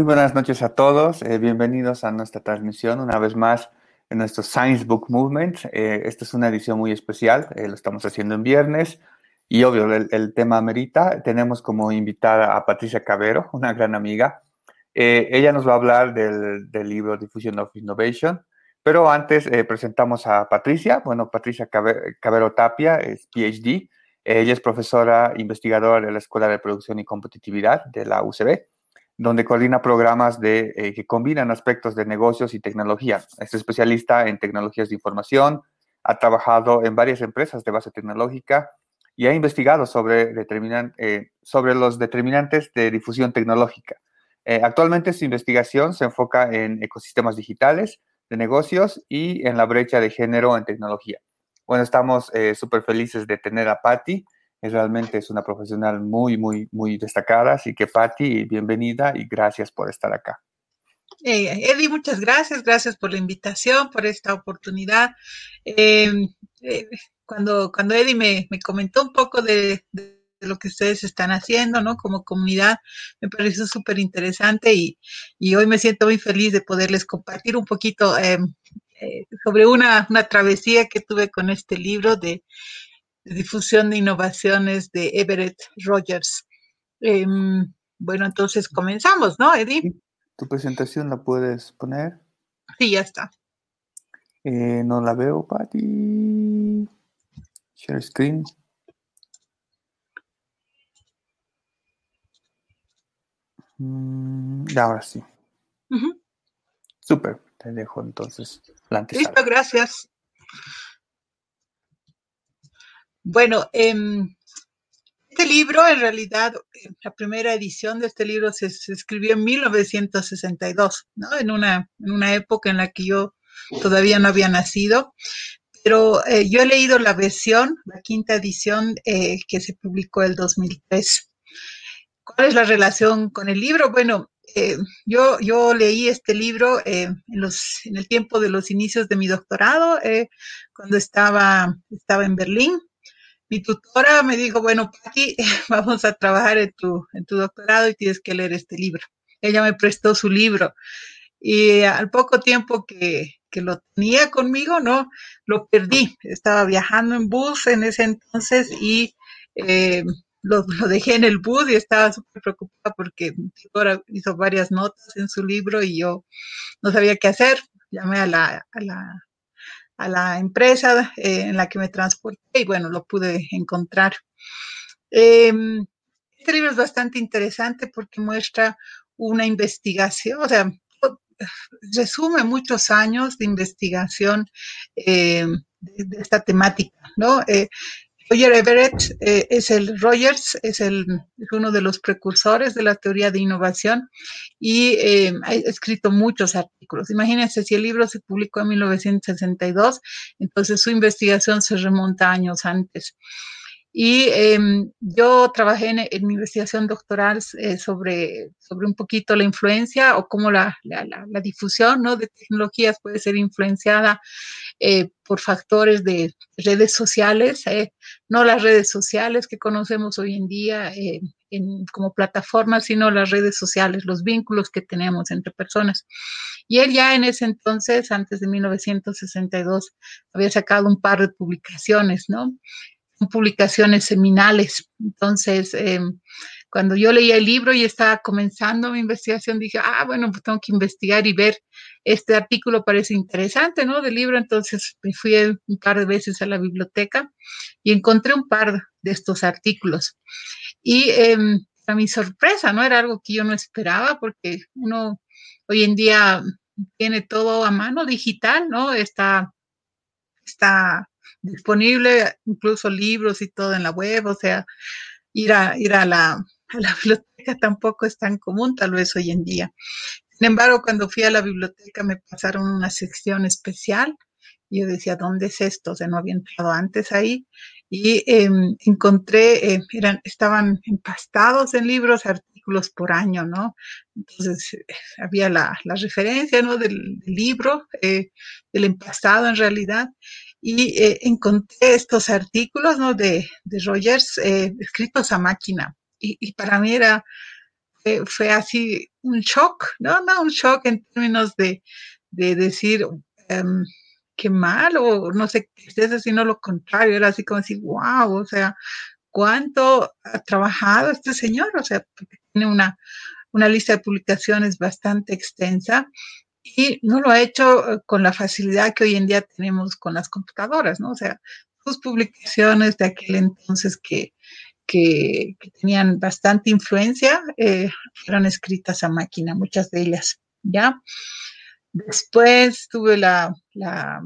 Muy buenas noches a todos. Eh, bienvenidos a nuestra transmisión una vez más en nuestro Science Book Movement. Eh, esta es una edición muy especial. Eh, lo estamos haciendo en viernes y obvio el, tema amerita. Tenemos como invitada a Patricia Cabero, una gran amiga. ella nos va a hablar del, del, libro Diffusion of Innovation. Pero antes presentamos a Patricia. Bueno, Patricia Cabero Tapia es PhD. Ella es profesora investigadora de la Escuela de Producción y Competitividad de la UCB donde coordina programas eh, que combinan aspectos de negocios y tecnología. Es especialista en tecnologías de información, ha trabajado en varias empresas de base tecnológica y ha investigado sobre, eh, sobre los determinantes de difusión tecnológica. Eh, actualmente su investigación se enfoca en ecosistemas digitales, de negocios y en la brecha de género en tecnología. Bueno, estamos súper felices de tener a Patti realmente es una profesional muy, muy, muy destacada. Así que, Patti, bienvenida y gracias por estar acá. Eh, Eddie, muchas gracias, gracias por la invitación, por esta oportunidad. Em, eh, cuando, cuando Eddie me, comentó un poco de, lo que ustedes están haciendo, ¿no? Como comunidad, me pareció súper interesante y, hoy me siento muy feliz de poderles compartir un poquito em, eh, sobre una, una travesía que tuve con este libro de difusión de innovaciones de Everett Rogers. Em, bueno, entonces comenzamos, ¿no, Eddie? ¿Tu presentación la puedes poner? Sí, ya está. Eh, no la veo, Patty. Share screen. Mm, ahora sí. Súper. Te dejo entonces la Listo, gracias. Bueno, em, este libro, en realidad, la primera edición de este libro se, escribió en 1962, ¿no? En una, en una época en la que yo todavía no había nacido. Pero eh, yo he leído la versión, la quinta edición, eh, que se publicó el 2003. ¿Cuál es la relación con el libro? Bueno, eh, yo, yo leí este libro en, los, en el tiempo de los inicios de mi doctorado, cuando estaba, estaba en Berlín mi tutora me dijo, bueno, aquí vamos a trabajar en tu, en tu doctorado y tienes que leer este libro. Ella me prestó su libro y al poco tiempo que, lo tenía conmigo, ¿no? Lo perdí. Estaba viajando en bus en ese entonces y eh, lo, dejé en el bus y estaba súper preocupada porque mi tutora hizo varias notas en su libro y yo no sabía qué hacer. Llamé a la, a la a la empresa eh, en la que me transporté y bueno, lo pude encontrar. Em, este libro es bastante interesante porque muestra una investigación, o sea, resume muchos años de investigación em, de, esta temática, ¿no? Eh, Roger Everett eh, es el Rogers, es, el, uno de los precursores de la teoría de innovación y eh, ha escrito muchos artículos. Imagínense, si el libro se publicó en 1962, entonces su investigación se remonta años antes. Y em, yo trabajé en, mi investigación doctoral eh, sobre, sobre un poquito la influencia o cómo la, la, la, difusión ¿no? de tecnologías puede ser influenciada eh, por factores de redes sociales, eh, no las redes sociales que conocemos hoy en día en, como plataformas, sino las redes sociales, los vínculos que tenemos entre personas. Y él ya en ese entonces, antes de 1962, había sacado un par de publicaciones, ¿no? publicaciones seminales. Entonces, em, cuando yo leía el libro y estaba comenzando mi investigación, dije, ah, bueno, pues tengo que investigar y ver, este artículo parece interesante, ¿no? Del libro, entonces me fui un par de veces a la biblioteca y encontré un par de estos artículos. Y em, a mi sorpresa, ¿no? Era algo que yo no esperaba porque uno hoy en día tiene todo a mano digital, ¿no? Está, está disponible, incluso libros y todo en la web, o sea, ir a, ir a la, biblioteca tampoco es tan común tal vez hoy en día. Sin embargo, cuando fui a la biblioteca me pasaron una sección especial yo decía, ¿dónde es esto? O sea, no había entrado antes ahí y em, encontré, eh, eran, estaban empastados en libros, artículos por año, ¿no? Entonces, eh, había la, referencia, ¿no? Del, libro, eh, del empastado en realidad, y eh, encontré estos artículos ¿no? de, de Rogers eh, escritos a máquina. Y, para mí era fue, así un shock, ¿no? No, un shock en términos de, decir, em, qué mal, o no sé, es sino lo contrario, era así como decir, wow, o sea, cuánto ha trabajado este señor, o sea, tiene una, una lista de publicaciones bastante extensa y no lo ha hecho eh, con la facilidad que hoy en día tenemos con las computadoras, ¿no? O sea, sus publicaciones de aquel entonces que, que, tenían bastante influencia eh, fueron escritas a máquina, muchas de ellas, ¿ya? Después tuve la, la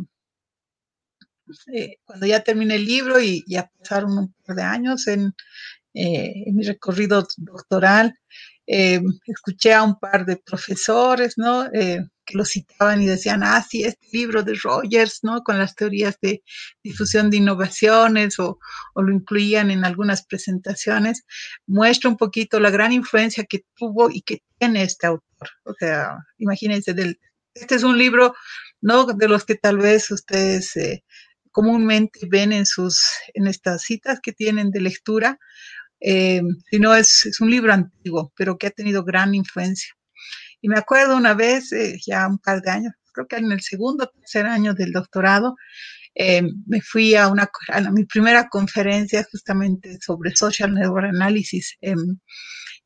eh, cuando ya terminé el libro y ya pasaron un par de años en, en mi recorrido doctoral, escuché a un par de profesores, ¿no? Que lo citaban y decían, ah, sí, este libro de Rogers, ¿no? Con las teorías de difusión de innovaciones o, o, lo incluían en algunas presentaciones, muestra un poquito la gran influencia que tuvo y que tiene este autor. O sea, imagínense, del, este es un libro, ¿no? De los que tal vez ustedes eh, comúnmente ven en sus, en estas citas que tienen de lectura, eh, sino es, es un libro antiguo, pero que ha tenido gran influencia. Y me acuerdo una vez, eh, ya un par de años, creo que en el segundo o tercer año del doctorado, eh, me fui a, una, a mi primera conferencia justamente sobre social network analysis. Em,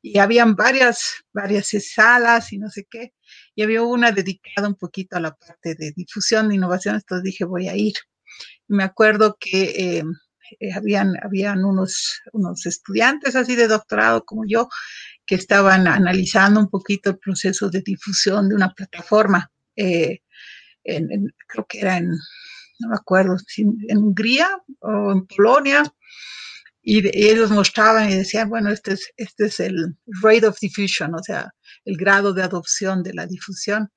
y habían varias, varias salas y no sé qué. Y había una dedicada un poquito a la parte de difusión de innovación, entonces dije, voy a ir. Y me acuerdo que em, eh, habían, habían unos, unos estudiantes así de doctorado como yo que estaban analizando un poquito el proceso de difusión de una plataforma. Eh, creo que era en, no me acuerdo, en Hungría o en Polonia, y, ellos mostraban y decían, bueno, este es, este es el rate of diffusion, o sea, el grado de adopción de la difusión.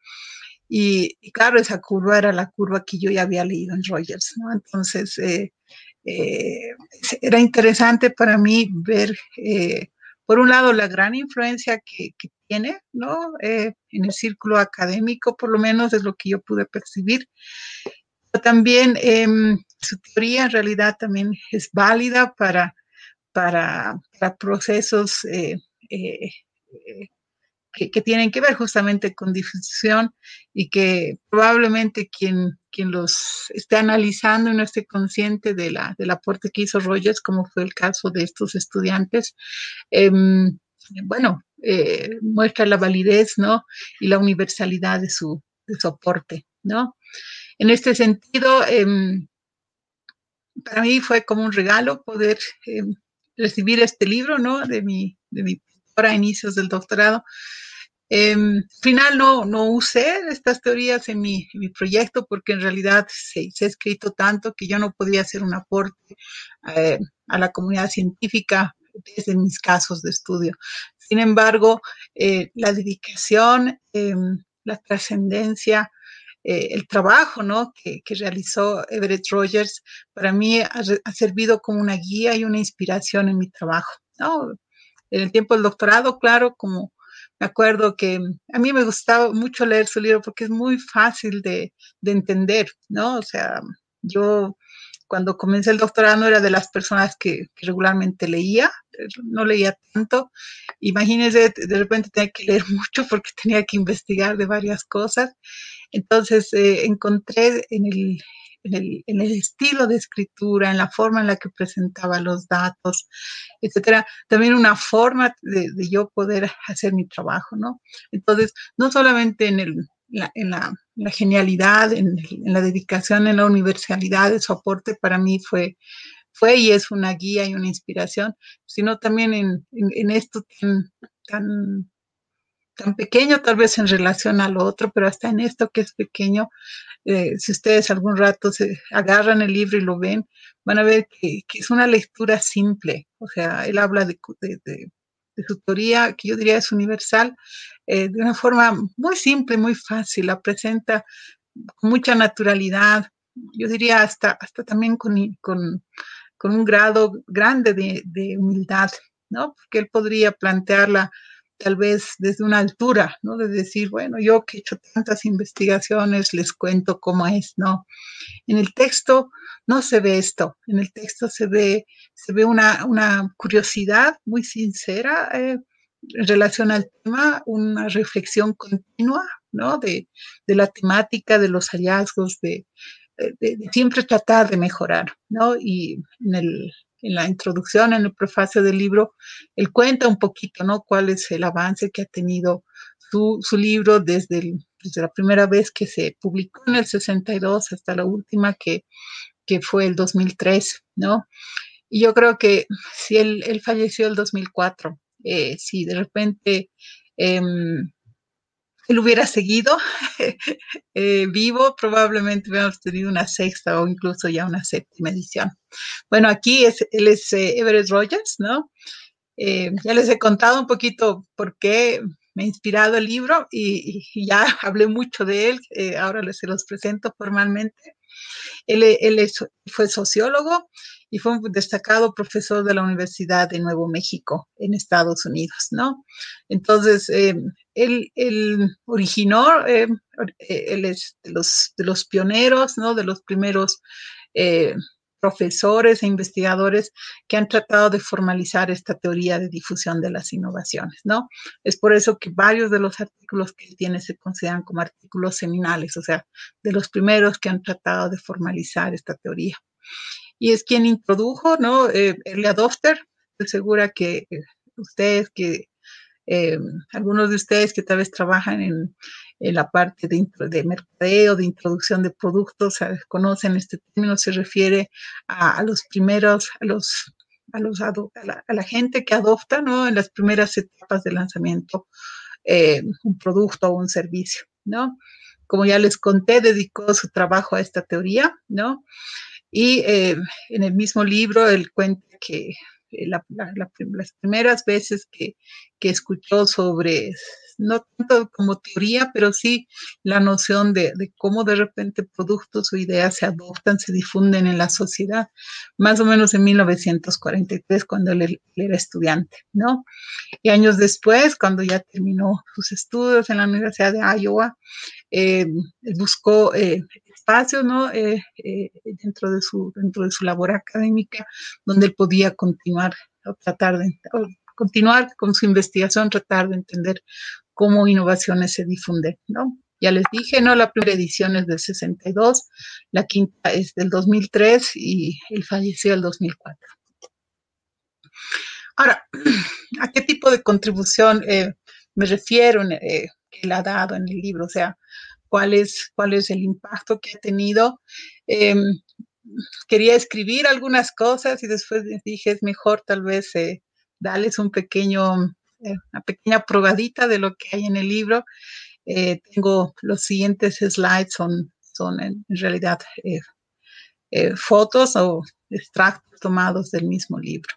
Y, claro, esa curva era la curva que yo ya había leído en Rogers, ¿no? Entonces, eh, eh, era interesante para mí ver por un lado, la gran influencia que, tiene, ¿no? Eh, en el círculo académico, por lo menos es lo que yo pude percibir. Pero también em, su teoría en realidad también es válida para, para, procesos eh, que, tienen que ver justamente con difusión y que probablemente quien, quien los esté analizando no esté consciente de la, del aporte que hizo Rogers, como fue el caso de estos estudiantes, em, bueno, eh, muestra la validez, ¿no? Y la universalidad de su, de su aporte, ¿no? En este sentido, em, para mí fue como un regalo poder em, recibir este libro, ¿no? De mi, de mi a inicios del doctorado. Eh, final no, no usé estas teorías en mi, proyecto porque en realidad se, ha escrito tanto que yo no podía hacer un aporte eh, a la comunidad científica desde mis casos de estudio. Sin embargo, eh, la dedicación, em, la trascendencia, eh, el trabajo ¿no? que, realizó Everett Rogers para mí ha, ha, servido como una guía y una inspiración en mi trabajo. ¿no? En el tiempo del doctorado, claro, como me acuerdo que a mí me gustaba mucho leer su libro porque es muy fácil de, entender, ¿no? O sea, yo cuando comencé el doctorado no era de las personas que, regularmente leía, no leía tanto. Imagínense, de repente tenía que leer mucho porque tenía que investigar de varias cosas. Entonces eh, encontré en el, en el, estilo de escritura, en la forma en la que presentaba los datos, etcétera, también una forma de, yo poder hacer mi trabajo, ¿no? Entonces, no solamente en, el, en la, genialidad, en, la dedicación, en la universalidad de su aporte, para mí fue, fue y es una guía y una inspiración, sino también en, esto tan tan pequeño tal vez en relación al otro, pero hasta en esto que es pequeño, eh, si ustedes algún rato se agarran el libro y lo ven, van a ver que, es una lectura simple. O sea, él habla de, su teoría, que yo diría es universal, eh, de una forma muy simple, muy fácil, la presenta con mucha naturalidad, yo diría hasta, hasta también con, con, un grado grande de, de humildad, ¿no? Porque él podría plantearla tal vez desde una altura, ¿no? De decir, bueno, yo que he hecho tantas investigaciones, les cuento cómo es, ¿no? En el texto no se ve esto, en el texto se ve, se ve una, curiosidad muy sincera, eh, en relación al tema, una reflexión continua, ¿no? De, de la temática, de los hallazgos, de, de, siempre tratar de mejorar, ¿no? Y en, el, en la introducción, en el prefacio del libro, él cuenta un poquito, ¿no? Cuál es el avance que ha tenido su, libro desde, la primera vez que se publicó en el 62 hasta la última que, que fue el 2003, ¿no? Y yo creo que si él, él falleció el 2004, eh, si de repente eh, él hubiera seguido eh, vivo, probablemente hubiéramos tenido una sexta o incluso ya una séptima edición. Bueno, aquí es, él es eh, Everett Rogers, ¿no? Eh, ya les he contado un poquito por qué me ha inspirado el libro y, ya hablé mucho de él, eh, ahora les se los presento formalmente. Él, es, fue sociólogo y fue un destacado profesor de la Universidad de Nuevo México en Estados Unidos, ¿no? Entonces, eh, él, originó, eh, él es de los, de los, pioneros, ¿no? De los primeros eh, profesores e investigadores que han tratado de formalizar esta teoría de difusión de las innovaciones, ¿no? Es por eso que varios de los artículos que tiene se consideran como artículos seminales, o sea, de los primeros que han tratado de formalizar esta teoría y es quien introdujo, ¿no? Eh, Early Adopter. Segura que ustedes, que eh, algunos de ustedes que tal vez trabajan en, en la parte de, de, mercadeo, de introducción de productos, conocen este término, se refiere a, a los primeros, a los a, los, a, la, a la gente que adopta, ¿no? En las primeras etapas de lanzamiento, eh, un producto o un servicio, ¿no? Como ya les conté, dedicó su trabajo a esta teoría, ¿no? Y eh, en el mismo libro él cuenta que la, la, la, las primeras veces que, que, escuchó sobre, no tanto como teoría, pero sí la noción de, de, cómo de repente productos o ideas se adoptan, se difunden en la sociedad, más o menos en 1943, cuando él, él era estudiante, ¿no? Y años después, cuando ya terminó sus estudios en la Universidad de Iowa, eh, buscó eh, espacio ¿no? Eh, eh, dentro, de su, dentro de su labor académica donde él podía continuar o tratar de o continuar con su investigación, tratar de entender cómo innovaciones se difunden, ¿no? Ya les dije, ¿no? La primera edición es del 62, la quinta es del 2003 y él falleció el 2004. Ahora, ¿a qué tipo de contribución eh, me refiero eh, que él ha dado en el libro? O sea, ¿cuál es, cuál es el impacto que ha tenido? Eh, quería escribir algunas cosas y después dije, es mejor tal vez eh, darles un pequeño, eh, una pequeña probadita de lo que hay en el libro. Eh, tengo los siguientes slides, son, son en, realidad eh, fotos o extractos tomados del mismo libro.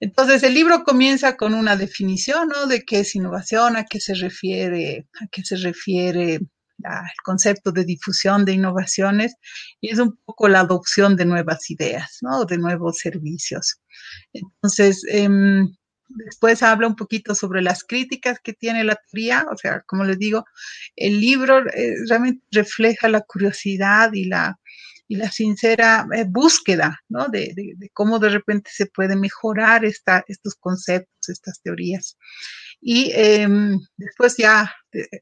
Entonces, el libro comienza con una definición ¿no? de qué es innovación, a qué se refiere, a qué se refiere el concepto de difusión de innovaciones y es un poco la adopción de nuevas ideas, ¿no? De nuevos servicios. Entonces, eh, después habla un poquito sobre las críticas que tiene la teoría, o sea, como les digo, el libro eh, realmente refleja la curiosidad y la, y la sincera eh, búsqueda, ¿no? De, de, de, cómo de repente se puede mejorar esta, estos conceptos, estas teorías. Y eh, después ya,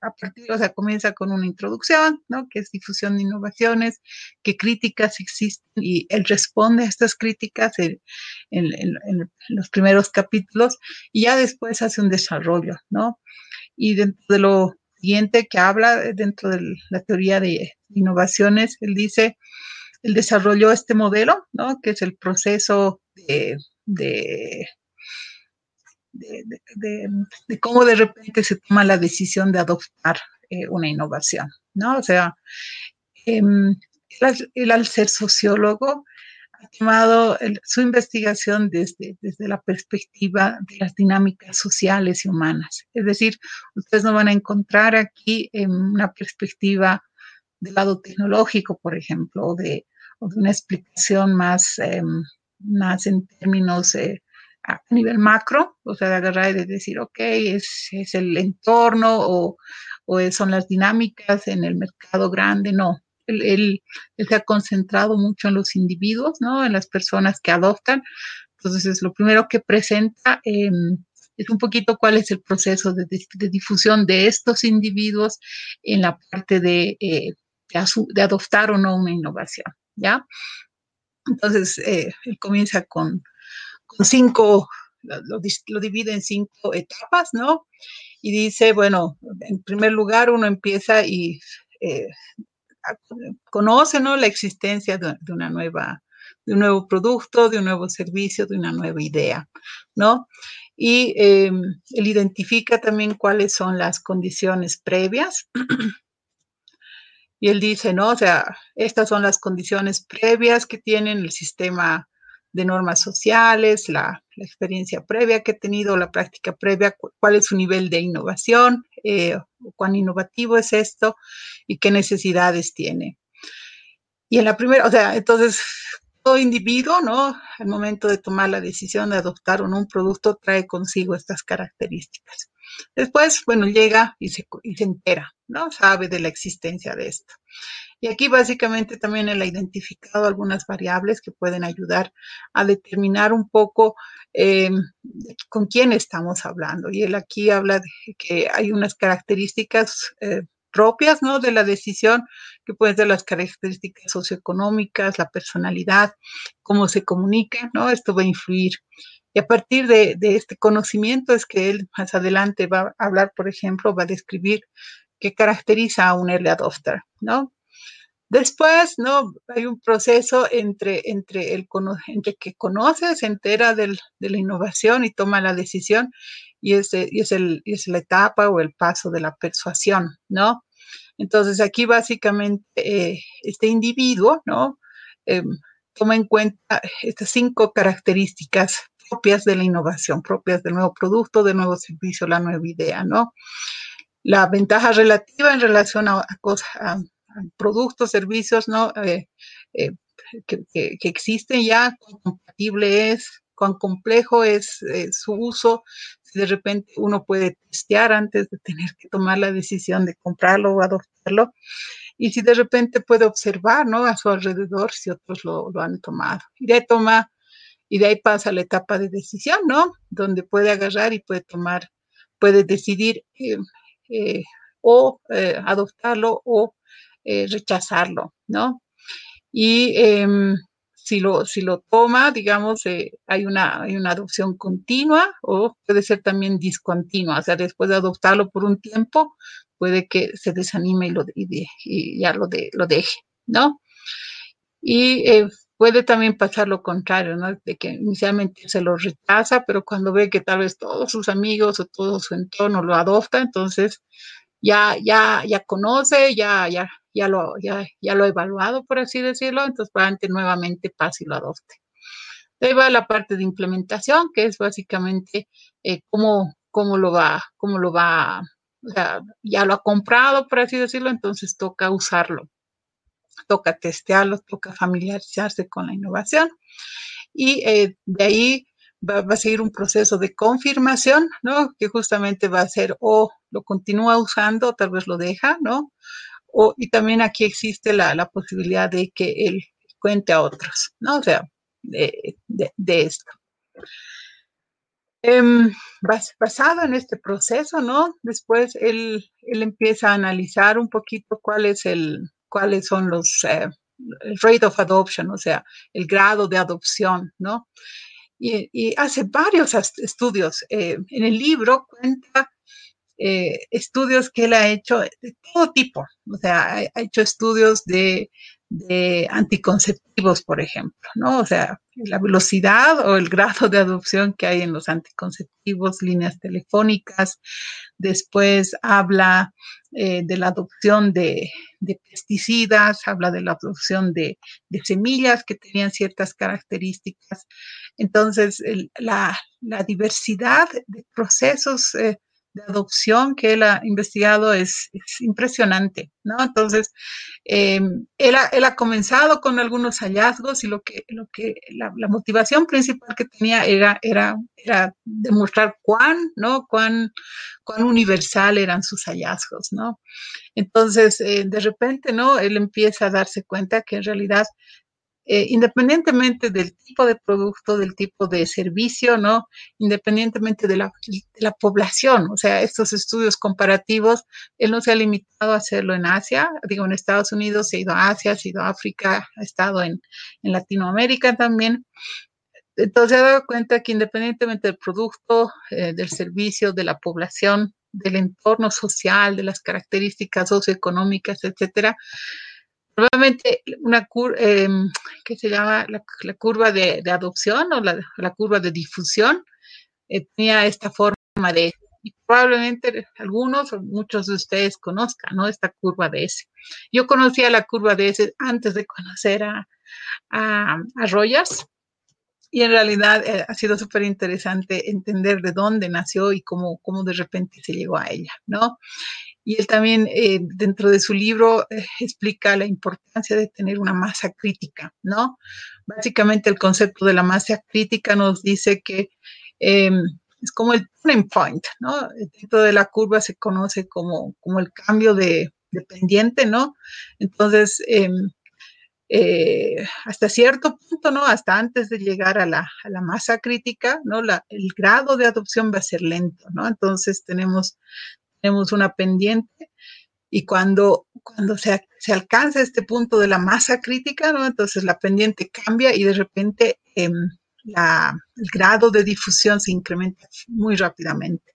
a partir, o sea, comienza con una introducción, ¿no? Que es difusión de innovaciones, qué críticas existen y él responde a estas críticas en, en, en, en los primeros capítulos y ya después hace un desarrollo, ¿no? Y dentro de lo siguiente que habla dentro de la teoría de innovaciones, él dice, él desarrolló este modelo, ¿no? Que es el proceso de, de de, de, de, cómo de repente se toma la decisión de adoptar eh, una innovación, ¿no? O sea, eh, él, él, al ser sociólogo ha tomado el, su investigación desde, desde la perspectiva de las dinámicas sociales y humanas. Es decir, ustedes no van a encontrar aquí eh, una perspectiva del lado tecnológico, por ejemplo, o de, o de una explicación más, eh, más en términos eh, a nivel macro, o sea, de agarrar y de decir, ok, es, es el entorno o, o, son las dinámicas en el mercado grande, no. Él, él, él, se ha concentrado mucho en los individuos, ¿no? En las personas que adoptan. Entonces, es lo primero que presenta eh, es un poquito cuál es el proceso de, difusión de estos individuos en la parte de, eh, de, adoptar o no una innovación, ¿ya? Entonces, eh, él comienza con, lo, divide en cinco etapas, ¿no? Y dice, bueno, en primer lugar uno empieza y eh, conoce, ¿no? La existencia de, una nueva de un nuevo producto, de un nuevo servicio, de una nueva idea, ¿no? Y em, él identifica también cuáles son las condiciones previas. y él dice, ¿no? O sea, estas son las condiciones previas que tienen el sistema de normas sociales, la, experiencia previa que he tenido, la práctica previa, cuál es su nivel de innovación, eh, cuán innovativo es esto y qué necesidades tiene. Y en la primera, o sea, entonces todo individuo, ¿no? Al momento de tomar la decisión de adoptar o un producto, trae consigo estas características. Después, bueno, llega y se, entera, ¿no? Sabe de la existencia de esto. Y aquí básicamente también él ha identificado algunas variables que pueden ayudar a determinar un poco em, con quién estamos hablando. Y él aquí habla de que hay unas características eh, propias, ¿no? De la decisión, que pueden ser las características socioeconómicas, la personalidad, cómo se comunica, ¿no? Esto va a influir. Y a partir de, este conocimiento es que él más adelante va a hablar, por ejemplo, va a describir qué caracteriza a un early adopter, ¿no? Después, ¿no? Hay un proceso entre, entre, el, que conoce, se entera de la innovación y toma la decisión y es, y es, el, es la etapa o el paso de la persuasión, ¿no? Entonces aquí básicamente eh, este individuo, ¿no? Em, toma en cuenta estas cinco características propias de la innovación, propias del nuevo producto, del nuevo servicio, la nueva idea, ¿no? La ventaja relativa en relación a, a, productos, servicios, ¿no? Eh, eh, que, existen ya, cuán compatible es, cuán complejo es su uso, de repente uno puede testear antes de tener que tomar la decisión de comprarlo o adoptarlo. Y si de repente puede observar, ¿no? A su alrededor si otros lo, han tomado. Y de toma, y de ahí pasa la etapa de decisión, ¿no? Donde puede agarrar y puede tomar, puede decidir eh, eh, o eh, adoptarlo o rechazarlo, ¿no? Y em, si lo, si lo toma, digamos, hay, una, hay una adopción continua o puede ser también discontinua, o sea, después de adoptarlo por un tiempo, puede que se desanime y, lo, y, ya lo, de, lo deje, ¿no? Y puede también pasar lo contrario, ¿no? De que inicialmente se lo rechaza, pero cuando ve que tal vez todos sus amigos o todo su entorno lo adopta, entonces ya, ya, ya conoce, ya, ya, ya lo, ya, ya lo ha evaluado, por así decirlo, entonces probablemente nuevamente pase y lo adopte. Ahí va la parte de implementación, que es básicamente eh, cómo, cómo lo va, cómo lo va, ya lo ha comprado, por así decirlo, entonces toca usarlo, toca testearlo, toca familiarizarse con la innovación. Y eh, de ahí va, a seguir un proceso de confirmación, ¿no? Que justamente va a ser o lo continúa usando, tal vez lo deja, ¿no? O, y también aquí existe la, posibilidad de que él cuente a otros, ¿no? O sea, de, esto. Em, basado en este proceso, ¿no? Después él, empieza a analizar un poquito cuál es el, cuáles son los eh, rate of adoption, o sea, el grado de adopción, ¿no? y, hace varios estudios. Eh, en el libro cuenta eh, estudios que él ha hecho de todo tipo. O sea, ha, hecho estudios de, de, anticonceptivos, por ejemplo, ¿no? O sea, la velocidad o el grado de adopción que hay en los anticonceptivos, líneas telefónicas. Después habla eh, de la adopción de, pesticidas, habla de la adopción de, semillas que tenían ciertas características. Entonces, la, diversidad de procesos eh, de adopción que él ha investigado es, impresionante, ¿no? Entonces, em, él, ha, comenzado con algunos hallazgos y lo que, lo que la, motivación principal que tenía era, era, era demostrar cuán, ¿no? Cuán, cuán universal eran sus hallazgos, ¿no? Entonces, eh, de repente, ¿no? Él empieza a darse cuenta que en realidad eh, independientemente del tipo de producto, del tipo de servicio, ¿no? Independientemente de la, población. O sea, estos estudios comparativos, él no se ha limitado a hacerlo en Asia, digo, en Estados Unidos, se ha ido a Asia, se ha ido a África, ha estado en, en Latinoamérica también. Entonces, se ha dado cuenta que independientemente del producto, eh, del servicio, de la población, del entorno social, de las características socioeconómicas, etcétera, Probablemente una curva, eh, que se llama la, curva de, adopción o la, curva de difusión, eh, tenía esta forma de, y probablemente algunos o muchos de ustedes conozcan, ¿no? Esta curva de S. Yo conocía la curva de S antes de conocer a, a, a y en realidad eh, ha sido súper interesante entender de dónde nació y cómo, cómo de repente se llegó a ella, ¿no? Y él también eh, dentro de su libro eh, explica la importancia de tener una masa crítica, ¿no? Básicamente el concepto de la masa crítica nos dice que eh, es como el turning point, ¿no? Dentro de la curva se conoce como, como el cambio de, de pendiente, ¿no? Entonces, em, eh, hasta cierto punto, ¿no? Hasta antes de llegar a la, a la masa crítica, ¿no? La, el grado de adopción va a ser lento, ¿no? Entonces tenemos tenemos una pendiente y cuando, cuando se, se, alcanza este punto de la masa crítica, ¿no? entonces la pendiente cambia y de repente eh, la, el grado de difusión se incrementa muy rápidamente.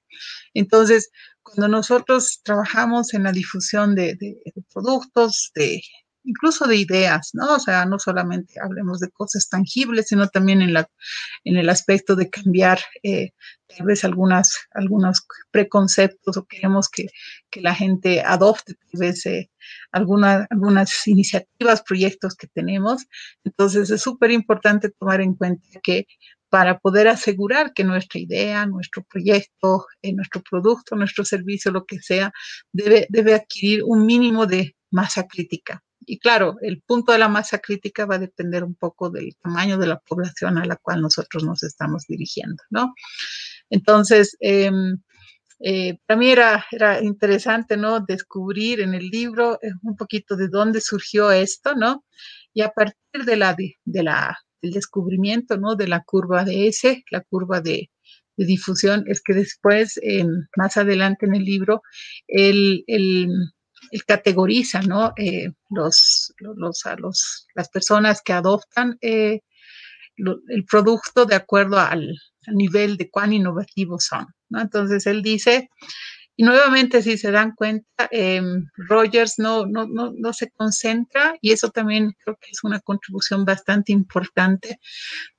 Entonces, cuando nosotros trabajamos en la difusión de, de, de productos, de, incluso de ideas, ¿no? O sea, no solamente hablemos de cosas tangibles, sino también en, la, en el aspecto de cambiar eh, tal vez algunas, algunos preconceptos o queremos que, que la gente adopte tal vez eh, alguna, algunas iniciativas, proyectos que tenemos. Entonces es súper importante tomar en cuenta que para poder asegurar que nuestra idea, nuestro proyecto, eh, nuestro producto, nuestro servicio, lo que sea, debe, debe adquirir un mínimo de masa crítica. Y claro, el punto de la masa crítica va a depender un poco del tamaño de la población a la cual nosotros nos estamos dirigiendo, ¿no? Entonces, eh, eh, para mí era, era, interesante, ¿no? Descubrir en el libro eh, un poquito de dónde surgió esto, ¿no? Y a partir de la, de, la, del descubrimiento, ¿no? De la curva de S, la curva de, difusión, es que después, eh, más adelante en el libro, el, el categoriza, ¿no? Eh, los, los, a los, las personas que adoptan eh, el producto de acuerdo al, al, nivel de cuán innovativos son, ¿no? Entonces él dice, y nuevamente, si se dan cuenta, eh, Rogers no, no, no, no, se concentra y eso también creo que es una contribución bastante importante.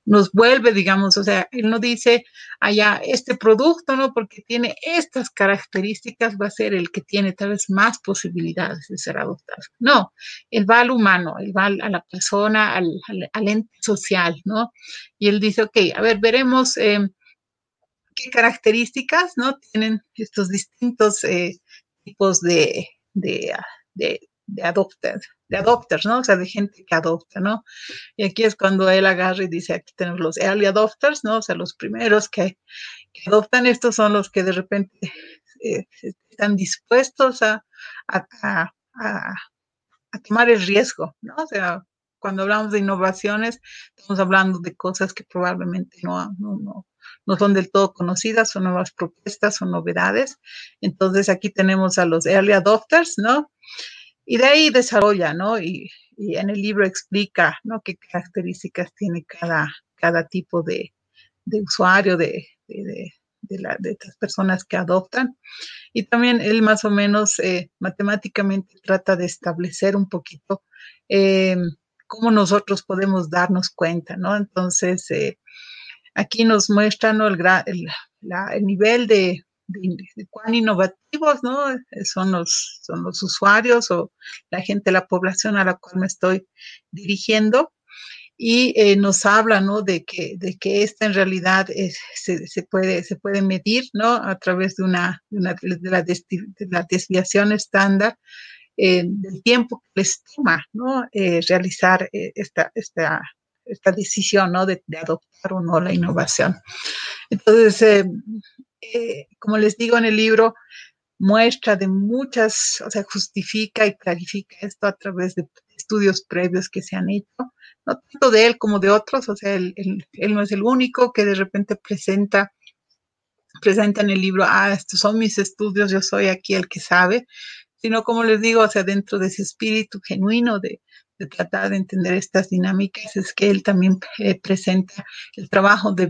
Nos vuelve, digamos, o sea, él no dice, allá, este producto, ¿no? Porque tiene estas características, va a ser el que tiene tal vez más posibilidades de ser adoptado. No, él va al humano, él va a la persona, al, al, al ente social, ¿no? Y él dice, ok, a ver, veremos. Eh, qué características ¿no? tienen estos distintos eh, tipos de, de, de, de adopters, de adopters, ¿no? O sea, de gente que adopta, ¿no? Y aquí es cuando él agarra y dice, aquí tenemos los early adopters, ¿no? O sea, los primeros que, que adoptan, estos son los que de repente eh, están dispuestos a, a, a, a, tomar el riesgo, ¿no? O sea, cuando hablamos de innovaciones, estamos hablando de cosas que probablemente no, no, no, no son del todo conocidas, son nuevas propuestas, son novedades. Entonces aquí tenemos a los early adopters, ¿no? Y de ahí desarrolla, ¿no? Y, en el libro explica, ¿no? Qué características tiene cada, cada tipo de, de usuario, de, de, de, de estas personas que adoptan. Y también él más o menos eh, matemáticamente trata de establecer un poquito eh, cómo nosotros podemos darnos cuenta, ¿no? Entonces, eh, aquí nos muestra ¿no? el, el, la, el, nivel de, de, de, cuán innovativos ¿no? son, los, son los usuarios o la gente, la población a la cual me estoy dirigiendo. Y eh, nos habla ¿no? de, que, de que esta en realidad es, se, se, puede, se puede medir ¿no? a través de, una, de, una, de, la, de la desviación estándar eh, del tiempo que les toma ¿no? Eh, realizar eh, esta, esta, esta decisión ¿no? de, adoptar o no la innovación. Entonces, eh, eh, como les digo en el libro, muestra de muchas, o sea, justifica y clarifica esto a través de estudios previos que se han hecho, no tanto de él como de otros, o sea, él, él no es el único que de repente presenta presenta en el libro, ah, estos son mis estudios, yo soy aquí el que sabe, sino como les digo, o sea, dentro de ese espíritu genuino de, de tratar de entender estas dinámicas, es que él también eh, presenta el trabajo de,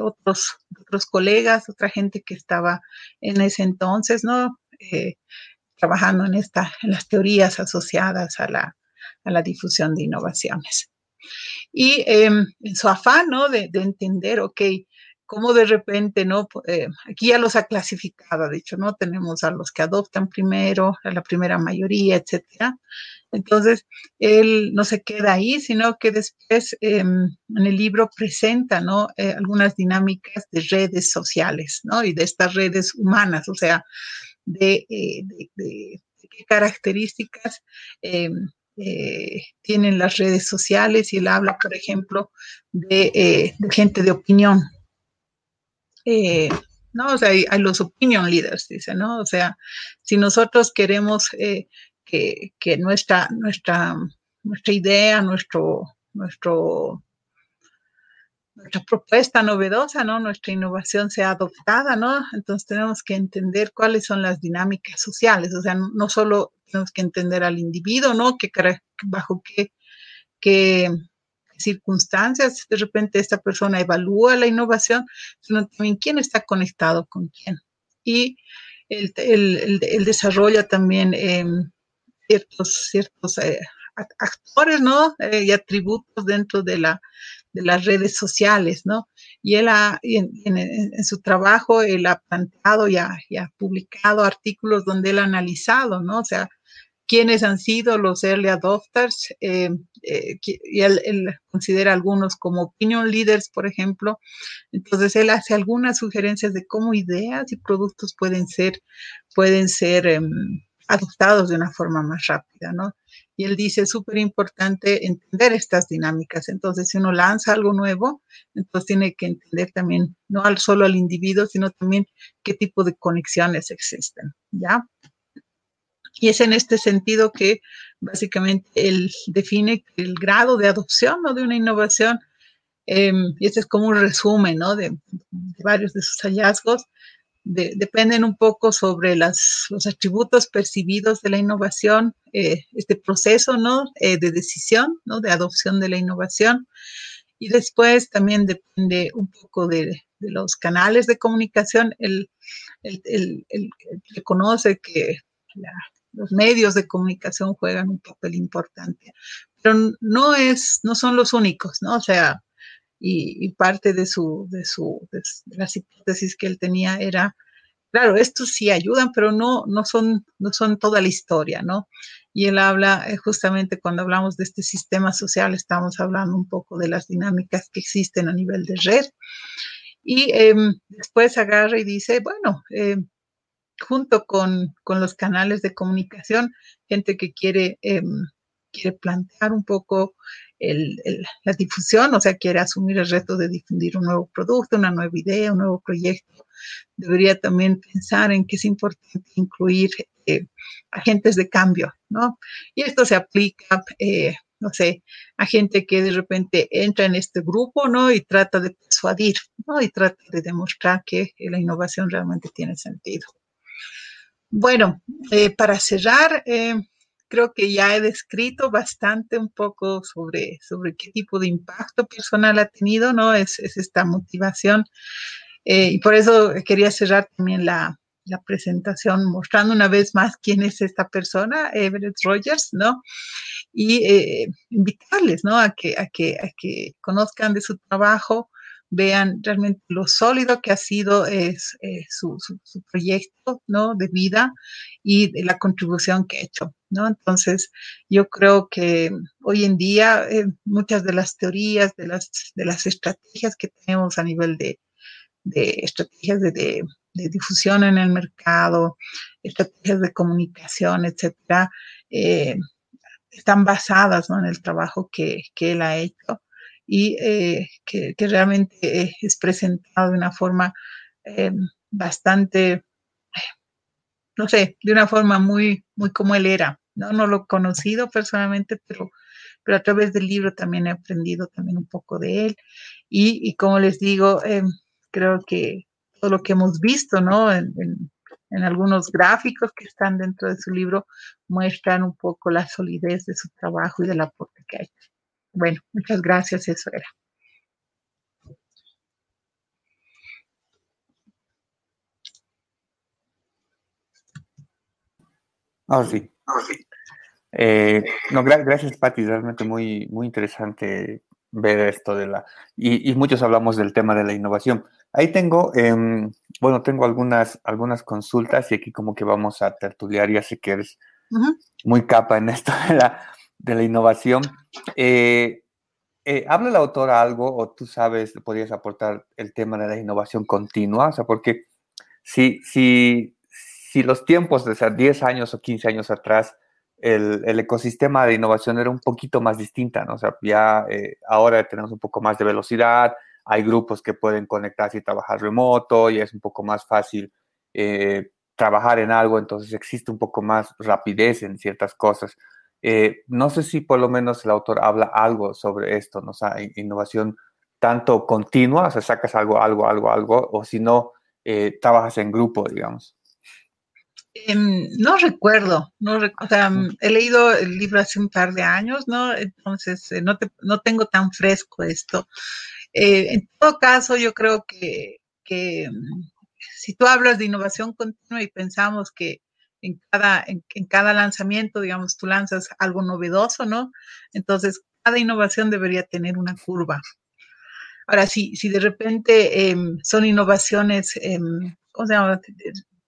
otros, otros colegas, otra gente que estaba en ese entonces, ¿no? Eh, trabajando en, esta, las teorías asociadas a la, a la difusión de innovaciones. Y eh, en su afán, ¿no? De, de entender, ok, cómo de repente, ¿no? Eh, aquí ya los ha clasificado, de hecho, ¿no? Tenemos a los que adoptan primero, a la primera mayoría, etcétera. Entonces, él no se queda ahí, sino que después eh, en el libro presenta, ¿no? Eh, algunas dinámicas de redes sociales, ¿no? Y de estas redes humanas, o sea, de, eh, qué características em, tienen las redes sociales y él habla, por ejemplo, de gente de opinión, eh, ¿no? O sea, hay, hay, los opinion leaders, dice, ¿no? O sea, si nosotros queremos eh, que, que, nuestra, nuestra, nuestra idea, nuestro, nuestro, nuestra propuesta novedosa, ¿no? Nuestra innovación sea adoptada, ¿no? Entonces tenemos que entender cuáles son las dinámicas sociales, o sea, no solo tenemos que entender al individuo, ¿no? Que, bajo qué, qué, circunstancias de repente esta persona evalúa la innovación, sino también quién está conectado con quién. Y él, él, él desarrolla también eh, ciertos, ciertos eh, actores, ¿no? Eh, y atributos dentro de, la, de las redes sociales, ¿no? Y él ha, en, su trabajo, él ha planteado y ha, y ha publicado artículos donde él ha analizado, ¿no? O sea, quiénes han sido los early adopters, eh, eh, y él, él, considera algunos como opinion leaders, por ejemplo. Entonces, él hace algunas sugerencias de cómo ideas y productos pueden ser, pueden ser eh, adoptados de una forma más rápida, ¿no? Y él dice, es súper importante entender estas dinámicas. Entonces, si uno lanza algo nuevo, entonces tiene que entender también, no solo al individuo, sino también qué tipo de conexiones existen, ¿ya? Y es en este sentido que básicamente él define el grado de adopción ¿no? de una innovación. Eh, y este es como un resumen ¿no? de, de, varios de sus hallazgos. De, dependen un poco sobre las, los atributos percibidos de la innovación, eh, este proceso ¿no? Eh, de decisión, ¿no? de adopción de la innovación. Y después también depende un poco de, de los canales de comunicación. Él, él, él, él reconoce que la, los medios de comunicación juegan un papel importante, pero no es, no son los únicos, ¿no? O sea, y, parte de su, de su, de, las hipótesis que él tenía era, claro, estos sí ayudan, pero no, no son, no son toda la historia, ¿no? Y él habla, eh, justamente cuando hablamos de este sistema social, estamos hablando un poco de las dinámicas que existen a nivel de red. Y eh, después agarra y dice, bueno, eh, junto con, con, los canales de comunicación, gente que quiere, eh, quiere plantear un poco el, el, la difusión, o sea, quiere asumir el reto de difundir un nuevo producto, una nueva idea, un nuevo proyecto. Debería también pensar en que es importante incluir eh, agentes de cambio, ¿no? Y esto se aplica, eh, no sé, a gente que de repente entra en este grupo, ¿no? Y trata de persuadir, ¿no? Y trata de demostrar que la innovación realmente tiene sentido. Bueno, eh, para cerrar, eh, creo que ya he descrito bastante un poco sobre, sobre qué tipo de impacto personal ha tenido, ¿no? Es, es esta motivación. Eh, y por eso quería cerrar también la, la, presentación mostrando una vez más quién es esta persona, Everett Rogers, ¿no? Y invitarles, ¿no? A que, a, que, a que conozcan de su trabajo, vean realmente lo sólido que ha sido es, eh, su, su, su, proyecto ¿no? de vida y de la contribución que ha hecho. ¿no? Entonces, yo creo que hoy en día eh, muchas de las teorías, de las, de las estrategias que tenemos a nivel de, de estrategias de, de, de, difusión en el mercado, estrategias de comunicación, etcétera, eh, están basadas ¿no? en el trabajo que, que él ha hecho y eh, que, realmente es presentado de una forma eh, bastante, no sé, de una forma muy, muy como él era, no, no lo he conocido personalmente, pero, pero a través del libro también he aprendido también un poco de él. Y, como les digo, em, creo que todo lo que hemos visto, ¿no? En, en, algunos gráficos que están dentro de su libro, muestran un poco la solidez de su trabajo y del aporte que ha. Bueno, muchas gracias, eso era. Ah, sí. Eh, no, gracias, Patti. Realmente muy, muy interesante ver esto de la... Y, muchos hablamos del tema de la innovación. Ahí tengo, em, bueno, tengo algunas, algunas consultas y aquí como que vamos a tertuliar. Ya sé que eres muy capa en esto de la, de la innovación. Eh, eh, ¿Habla la autora algo o tú sabes, podrías aportar el tema de la innovación continua? O sea, porque si, si, si los tiempos de 10 años o 15 años atrás, el, el, ecosistema de innovación era un poquito más distinta, ¿no? O sea, ya eh, ahora tenemos un poco más de velocidad, hay grupos que pueden conectarse y trabajar remoto y es un poco más fácil trabajar en algo, entonces existe un poco más rapidez en ciertas cosas. Eh, no sé si por lo menos el autor habla algo sobre esto, ¿no? O sea, innovación tanto continua, o sea, sacas algo, algo, algo, algo, o si no, trabajas en grupo, digamos. Em, no recuerdo, no o sea, he leído el libro hace un par de años, ¿no? Entonces, eh, no, no tengo tan fresco esto. Eh, en todo caso, yo creo que, que, si tú hablas de innovación continua y pensamos que en cada, en, cada lanzamiento, digamos, tú lanzas algo novedoso, ¿no? Entonces, cada innovación debería tener una curva. Ahora, si, si de repente em, son innovaciones, em, ¿cómo se llama?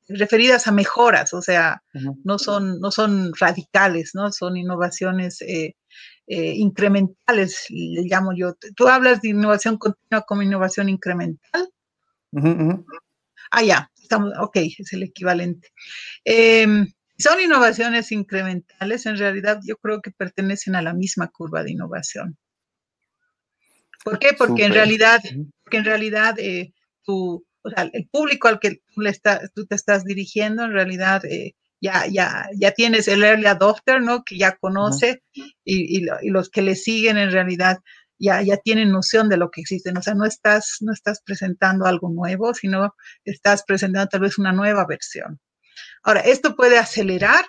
referidas a mejoras, o sea, no, son, no son radicales, ¿no? Son innovaciones eh, eh, incrementales, le llamo yo. Tú hablas de innovación continua como innovación incremental. Ah, ya, estamos, ok, es el equivalente. Em, son innovaciones incrementales, en realidad yo creo que pertenecen a la misma curva de innovación. ¿Por qué? Porque en realidad, porque en realidad eh, tu, o sea, el público al que tú, le tú te estás dirigiendo, en realidad eh, ya, ya, ya tienes el early adopter, ¿no? Que ya conoce y, los que le siguen en realidad ya, ya tienen noción de lo que existen. O sea, no estás, no estás presentando algo nuevo, sino estás presentando tal vez una nueva versión. Ahora, esto puede acelerar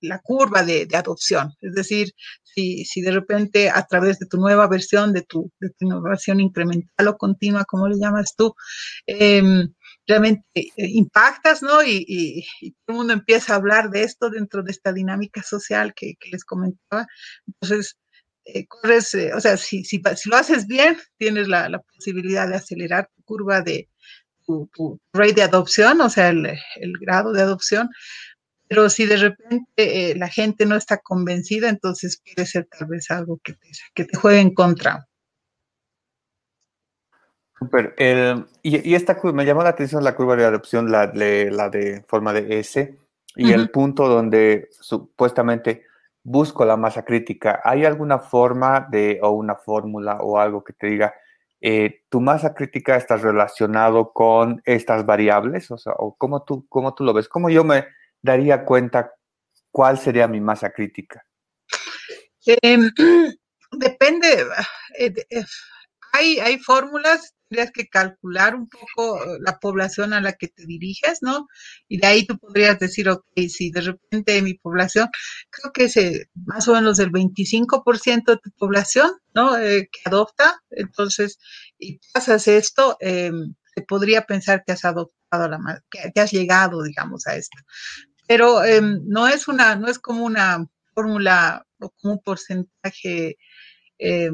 la curva de, adopción. Es decir, si, de repente a través de tu nueva versión, de tu, innovación incremental o continua, como le llamas tú, em, realmente eh, impactas, ¿no? Y, todo el mundo empieza a hablar de esto dentro de esta dinámica social que, les comentaba. Entonces, eh, corres, eh, o sea, si, si, lo haces bien, tienes la posibilidad de acelerar tu curva de, tu, rate de adopción, o sea, el, grado de adopción, pero si de repente eh, la gente no está convencida, entonces puede ser tal vez algo que te, que te juegue en contra. Super. y, esta me llamó la atención la curva de adopción, la, la de forma de S, y el punto donde supuestamente busco la masa crítica. ¿Hay alguna forma de, o una fórmula o algo que te diga, eh, tu masa crítica está relacionado con estas variables, o cómo tú, cómo tú lo ves, cómo yo me daría cuenta cuál sería mi masa crítica. Em, depende, eh, eh, hay, hay fórmulas tendrías que calcular un poco eh, la población a la que te diriges, ¿no? Y de ahí tú podrías decir, ok, si de repente mi población, creo que es eh, más o menos el 25% de tu población, ¿no? Eh, que adopta, entonces, y pasas esto, em, se podría pensar que has adoptado la que, que has llegado, digamos, a esto. Pero em, no es una, no es como una fórmula o como un porcentaje eh,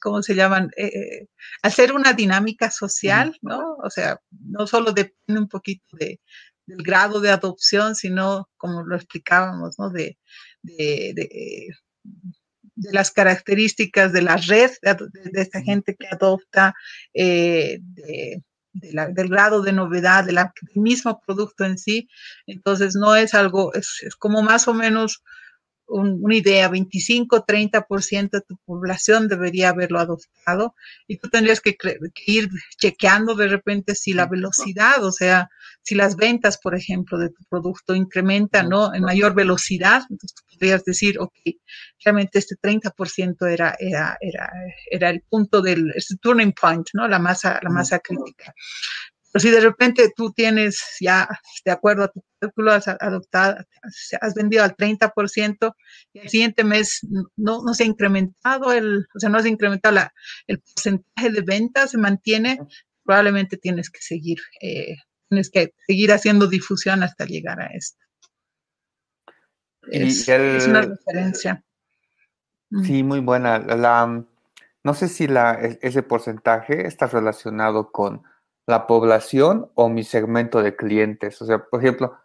¿cómo se llaman? Eh, eh, hacer una dinámica social, ¿no? O sea, no solo depende un poquito de, del grado de adopción, sino, como lo explicábamos, ¿no? De, de, de, las características de la red de, esta gente que adopta, eh, del grado de novedad del mismo producto en sí. Entonces, no es algo, es, es como más o menos una idea, 25, 30% de tu población debería haberlo adoptado y tú tendrías que, ir chequeando de repente si la velocidad, o sea, si las ventas, por ejemplo, de tu producto incrementan, ¿no? En mayor velocidad, entonces tú podrías decir, ok, realmente este 30% era, era, era, era el punto del, turning point, ¿no? La masa, la masa crítica. Pero si de repente tú tienes ya, de acuerdo a tu cálculo, has adoptado, has vendido al 30% y el siguiente mes no, no se ha incrementado el, o sea, no se ha incrementado la, el porcentaje de ventas, se mantiene, probablemente tienes que seguir, eh, tienes que seguir haciendo difusión hasta llegar a esto. Es, es una referencia. Mm. Sí, muy buena. La, no sé si la, e, ese porcentaje está relacionado con la población o mi segmento de clientes. O sea, por ejemplo,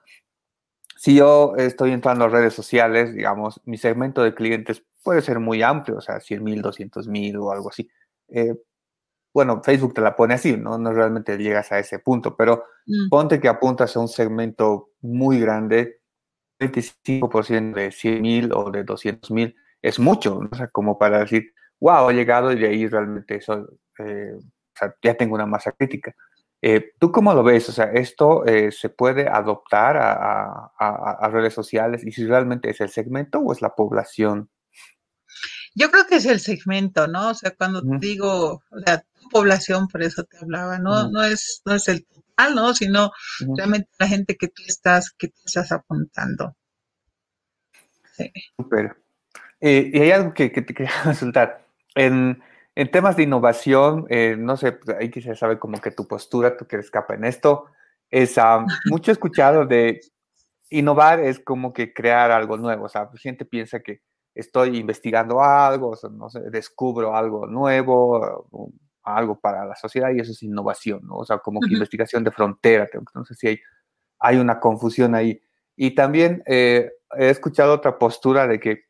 si yo estoy entrando a redes sociales, digamos, mi segmento de clientes puede ser muy amplio, o sea, 100 mil, 200 mil o algo así. Eh, bueno, Facebook te la pone así, ¿no? No realmente llegas a ese punto, pero mm. ponte que apuntas a un segmento muy grande, 25% de 100 mil o de 200 mil, es mucho, ¿no? o sea, como para decir, wow, he llegado y de ahí realmente eso, eh, o sea, ya tengo una masa crítica. Eh, ¿Tú cómo lo ves? O sea, ¿esto eh, se puede adoptar a, redes sociales y si realmente es el segmento o es la población? Yo creo que es el segmento, ¿no? O sea, cuando digo, o sea, población, por eso te hablaba, ¿no? No, es, no es el total, ¿no? Sino realmente la gente que tú estás, que tú estás apuntando. Sí. Súper. Eh, y hay algo que, que te quería consultar. En, en temas de innovación, eh, no sé, pues, ahí quisiera saber como que tu postura, tú que escapa en esto, es uh, mucho escuchado de innovar es como que crear algo nuevo, o sea, pues, gente piensa que estoy investigando algo, o sea, no sé, descubro algo nuevo, algo para la sociedad y eso es innovación, ¿no? O sea, como que investigación de frontera, no sé si hay, hay una confusión ahí. Y también eh, he escuchado otra postura de que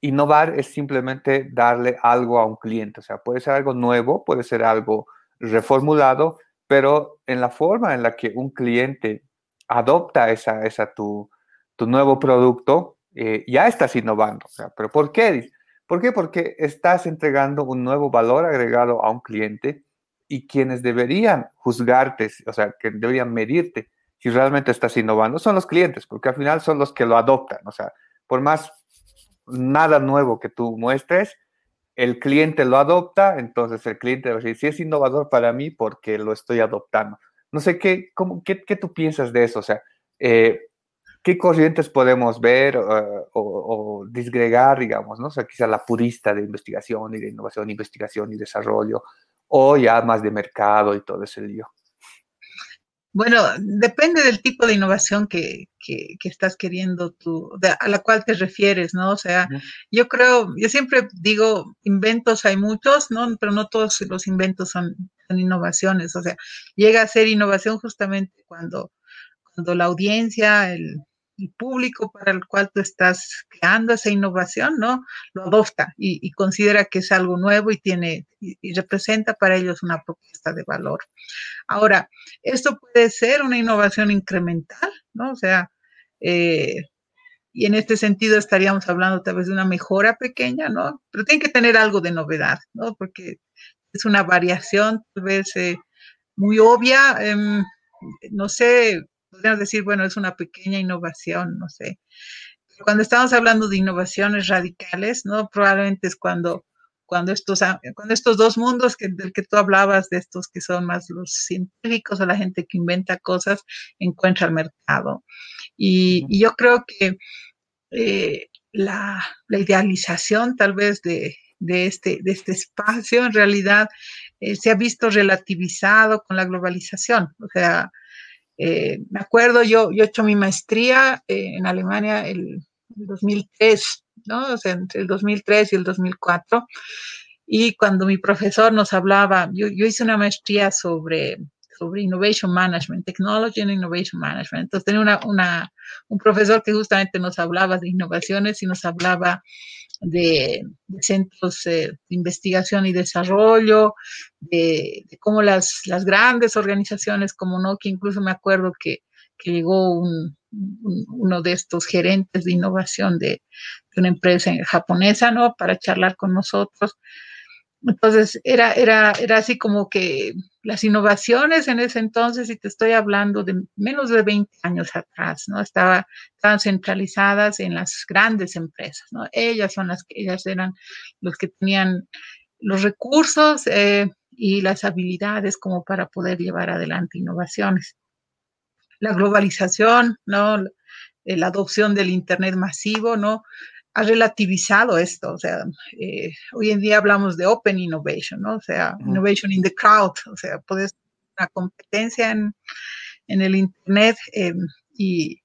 Innovar es simplemente darle algo a un cliente, o sea, puede ser algo nuevo, puede ser algo reformulado, pero en la forma en la que un cliente adopta esa, esa tu, tu nuevo producto, eh, ya estás innovando. O sea, ¿Pero por qué? ¿Por qué? Porque estás entregando un nuevo valor agregado a un cliente y quienes deberían juzgarte, o sea, que deberían medirte si realmente estás innovando, son los clientes, porque al final son los que lo adoptan. O sea, por más nada nuevo que tú muestres, el cliente lo adopta, entonces el cliente va a decir, si es innovador para mí porque lo estoy adoptando. No sé, ¿qué, cómo, qué, qué tú piensas de eso? O sea, eh, ¿qué corrientes podemos ver o, o, disgregar, digamos, ¿no? O sea, quizá la purista de investigación y de innovación, investigación y desarrollo, o ya más de mercado y todo ese lío. Bueno, depende del tipo de innovación que, que, estás queriendo tú, a la cual te refieres, ¿no? O sea, yo creo, yo siempre digo, inventos hay muchos, ¿no? Pero no todos los inventos son, son innovaciones. O sea, llega a ser innovación justamente cuando, cuando la audiencia, el, público para el cual tú estás creando esa innovación, ¿no? Lo adopta y, considera que es algo nuevo y tiene y, representa para ellos una propuesta de valor. Ahora, esto puede ser una innovación incremental, ¿no? O sea, eh, y en este sentido estaríamos hablando tal vez de una mejora pequeña, ¿no? Pero tiene que tener algo de novedad, ¿no? Porque es una variación tal vez eh, muy obvia. Em, no sé, podríamos decir, bueno, es una pequeña innovación, no sé. Cuando estamos hablando de innovaciones radicales, ¿no? Probablemente es cuando, cuando, estos, cuando estos dos mundos que, del que tú hablabas, de estos que son más los científicos o la gente que inventa cosas, encuentra el mercado. Y, yo creo que eh, la, idealización tal vez de, este, de este espacio en realidad eh, se ha visto relativizado con la globalización. O sea, eh, me acuerdo, yo, yo he hecho mi maestría eh, en Alemania el, 2003, ¿no? O sea, entre el 2003 y el 2004. Y cuando mi profesor nos hablaba, yo, yo hice una maestría sobre, sobre Innovation Management, Technology and Innovation Management. Entonces tenía una, una, un profesor que justamente nos hablaba de innovaciones y nos hablaba de, centros eh, de investigación y desarrollo, de, cómo las, las, grandes organizaciones como Nokia, incluso me acuerdo que, que llegó uno de estos gerentes de innovación de, una empresa japonesa, ¿no? Para charlar con nosotros. Entonces, era, era, era así como que las innovaciones en ese entonces, y te estoy hablando de menos de 20 años atrás, ¿no? Estaba, estaban centralizadas en las grandes empresas, ¿no? Ellas son las que, ellas eran los que tenían los recursos eh, y las habilidades como para poder llevar adelante innovaciones. La globalización, ¿no? La adopción del Internet masivo, ¿no? Ha relativizado esto. O sea, eh, hoy en día hablamos de open innovation, ¿no? O sea, innovation in the crowd. O sea, puedes una competencia en, el Internet eh, y,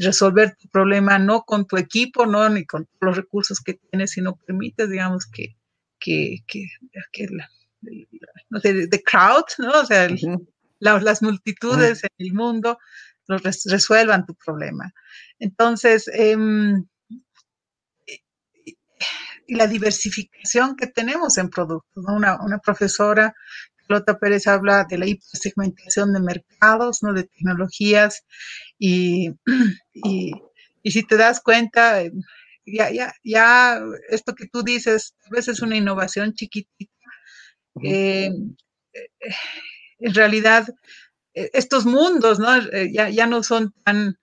resolver tu problema no con tu equipo, no ni con los recursos que tienes, sino permites, digamos, que, que, que, no sé, the crowd, ¿no? O sea, las multitudes en el mundo resuelvan tu problema. Entonces, eh, y la diversificación que tenemos en productos. Una, profesora, Carlota Pérez, habla de la hipersegmentación de mercados, ¿no? de tecnologías, y, y, si te das cuenta, ya, ya, ya esto que tú dices, a veces es una innovación chiquitita. Eh, eh, en realidad e, estos mundos, ¿no? Eh, ya, ya no son tan eh,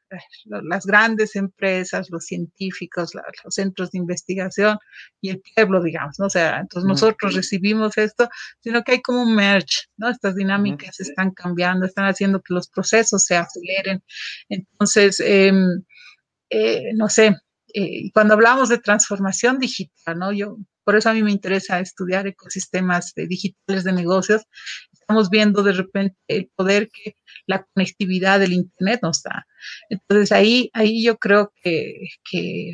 las grandes empresas, los científicos, los centros de investigación y el pueblo, digamos, ¿no? O sea, entonces nosotros recibimos esto, sino que hay como un merge, ¿no? Estas dinámicas están cambiando, están haciendo que los procesos se aceleren. Entonces, em, eh, no sé, cuando hablamos de transformación digital, ¿no? Yo, por eso a mí me interesa estudiar ecosistemas digitales de negocios, estamos viendo de repente el poder que la conectividad del Internet nos da. Entonces ahí, ahí yo creo que, que,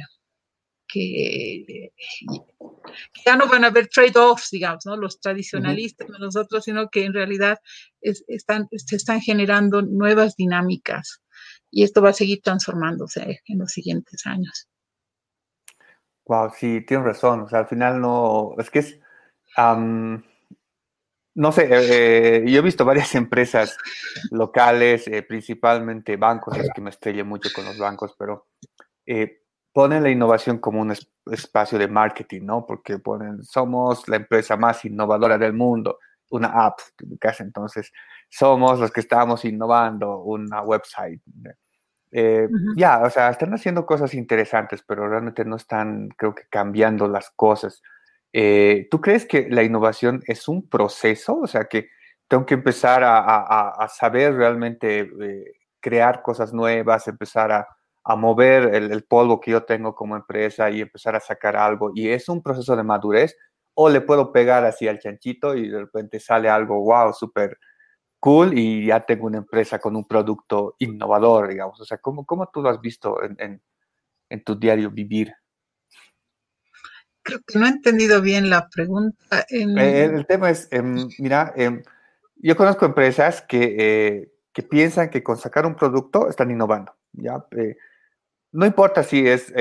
ya no van a haber trade-offs, digamos, ¿no? los tradicionalistas, nosotros, sino que en realidad están, se están generando nuevas dinámicas y esto va a seguir transformándose en los siguientes años. Wow, sí, tienes razón. O sea, al final no, es que es, no sé, eh, yo he visto varias empresas locales, eh, principalmente bancos, es que me estrellé mucho con los bancos, pero eh, ponen la innovación como un espacio de marketing, ¿no? Porque ponen, somos la empresa más innovadora del mundo, una app, casi entonces, somos los que estamos innovando, una website. Ya, o sea, están haciendo cosas interesantes, pero realmente no están, creo que, cambiando las cosas. Eh, ¿Tú crees que la innovación es un proceso? O sea, que tengo que empezar a, saber realmente eh, crear cosas nuevas, empezar a, mover el, polvo que yo tengo como empresa y empezar a sacar algo. ¿Y es un proceso de madurez? ¿O le puedo pegar así al chanchito y de repente sale algo, wow, súper cool y ya tengo una empresa con un producto innovador, digamos? O sea, ¿cómo, tú lo has visto en, en tu diario vivir? Creo que no he entendido bien la pregunta. Eh, el tema es, em, mira, em, yo conozco empresas que, eh, que, piensan que con sacar un producto están innovando, ¿ya? Eh, no importa si es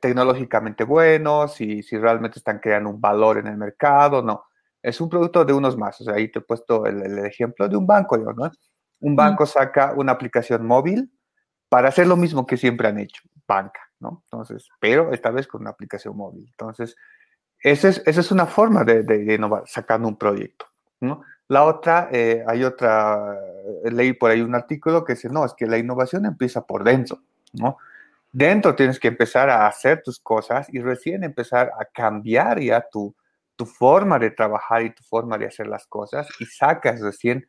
tecnológicamente bueno, si, si realmente están creando un valor en el mercado, no. Es un producto de unos más. O sea, ahí te he puesto el, ejemplo de un banco, ¿no? Un banco saca una aplicación móvil para hacer lo mismo que siempre han hecho, banca. Entonces, pero esta vez con una aplicación móvil. Entonces, esa es, esa es una forma de, de, innovar, sacando un proyecto, ¿no? La otra, eh, hay otra, eh, leí por ahí un artículo que dice, no, es que la innovación empieza por dentro, ¿no? Dentro tienes que empezar a hacer tus cosas y recién empezar a cambiar ya tu, tu forma de trabajar y tu forma de hacer las cosas y sacas recién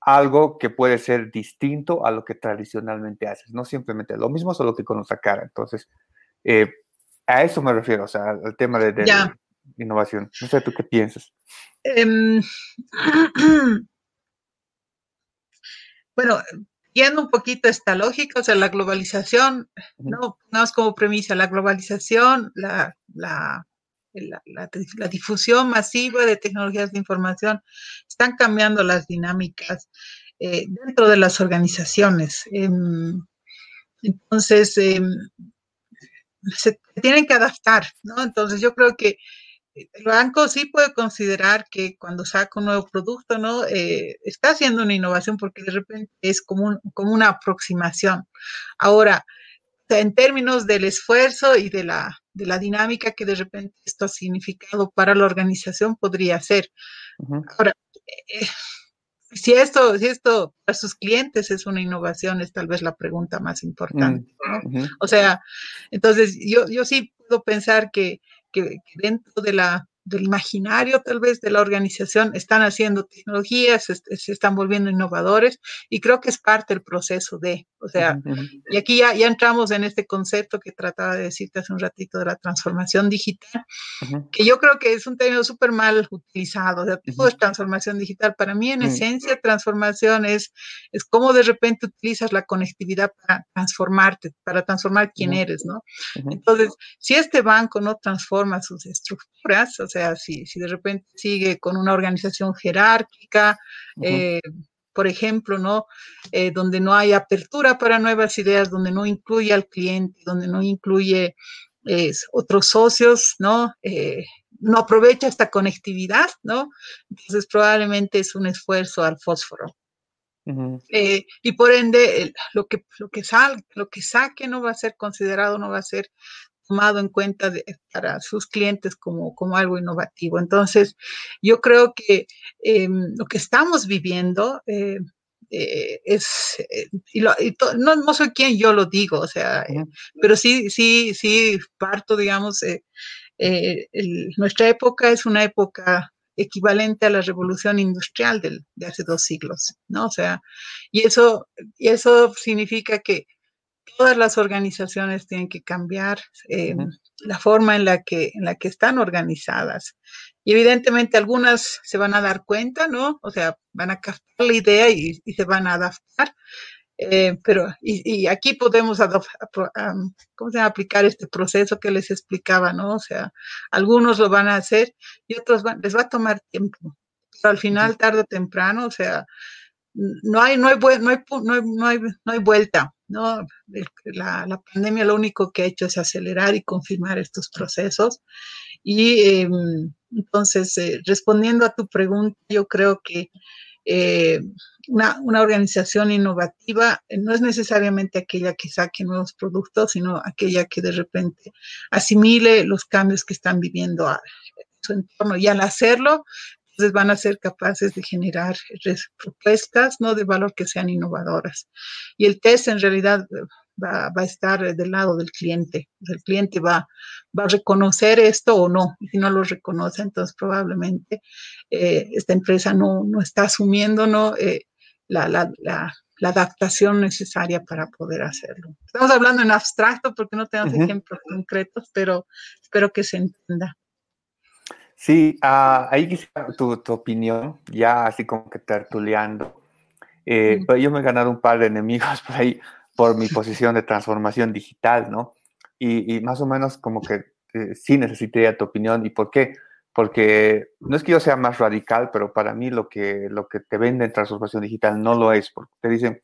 algo que puede ser distinto a lo que tradicionalmente haces, no simplemente lo mismo, solo que con otra cara. Entonces, eh, a eso me refiero, o sea, al tema de, innovación. No sé, ¿tú qué piensas? Em, bueno, viendo un poquito esta lógica, o sea, la globalización, no pongamos como premisa, la globalización, la, la la, difusión masiva de tecnologías de información están cambiando las dinámicas eh, dentro de las organizaciones. Em, entonces, em, se tienen que adaptar, ¿no? Entonces, yo creo que el banco sí puede considerar que cuando saca un nuevo producto, ¿no? Eh, está haciendo una innovación porque de repente es como, como una aproximación. Ahora, en términos del esfuerzo y de la, de la dinámica que de repente esto ha significado para la organización, podría ser. Ahora, eh, si esto, si esto para sus clientes es una innovación, es tal vez la pregunta más importante. Mm, o sea, entonces yo, yo sí puedo pensar que, que dentro de la del imaginario tal vez de la organización, están haciendo tecnologías, se, están volviendo innovadores y creo que es parte del proceso de, o sea, y aquí ya, ya entramos en este concepto que trataba de decirte hace un ratito de la transformación digital, que yo creo que es un término súper mal utilizado, o sea, todo es transformación digital. Para mí, en esencia, transformación es, es cómo de repente utilizas la conectividad para transformarte, para transformar quién eres, ¿no? Entonces, si este banco no transforma sus estructuras, o sea, si, si de repente sigue con una organización jerárquica, eh, por ejemplo, ¿no? Eh, donde no hay apertura para nuevas ideas, donde no incluye al cliente, donde no incluye otros socios, ¿no? Eh, no aprovecha esta conectividad, ¿no? Entonces probablemente es un esfuerzo al fósforo. y por ende, lo que, lo, que sal, lo que saque no va a ser considerado, no va a ser tomado en cuenta para sus clientes como, como algo innovativo. Entonces, yo creo que em, lo que estamos viviendo eh, eh, es, eh, y no, no, soy quien yo lo digo, o sea, pero sí, sí, sí, parto, digamos, nuestra época es una época equivalente a la revolución industrial del, de hace dos siglos, ¿no? O sea, y eso, y eso significa que todas las organizaciones tienen que cambiar eh, la forma en la, que, en la que están organizadas. Y evidentemente algunas se van a dar cuenta, ¿no? O sea, van a captar la idea y, se van a adaptar. Eh, pero, y, aquí podemos ¿cómo se aplicar este proceso que les explicaba, ¿no? O sea, algunos lo van a hacer y otros les va a tomar tiempo. Pero al final, tarde o temprano, o sea, no hay, no hay, no hay, vuelta. ¿no? La, pandemia lo único que ha hecho es acelerar y confirmar estos procesos. Y em, entonces, eh, respondiendo a tu pregunta, yo creo que eh, una, organización innovativa eh, no es necesariamente aquella que saque nuevos productos, sino aquella que de repente asimile los cambios que están viviendo a su entorno. Y al hacerlo, entonces van a ser capaces de generar propuestas ¿no? de valor que sean innovadoras. Y el test en realidad va, a estar del lado del cliente. El cliente va, va a reconocer esto o no. Y si no lo reconoce, entonces probablemente eh, esta empresa no, no, está asumiendo ¿no? Eh, la, la, la, adaptación necesaria para poder hacerlo. Estamos hablando en abstracto porque no tenemos ejemplos concretos, pero espero que se entienda. Sí, uh, ahí quisiera tu, tu, opinión, ya así como que tertuleando. Eh, pero yo me he ganado un par de enemigos por ahí por mi posición de transformación digital, ¿no? Y, y más o menos como que eh, sí necesitaría tu opinión. ¿Y por qué? Porque no es que yo sea más radical, pero para mí lo que, lo que te vende en transformación digital no lo es, porque te dicen,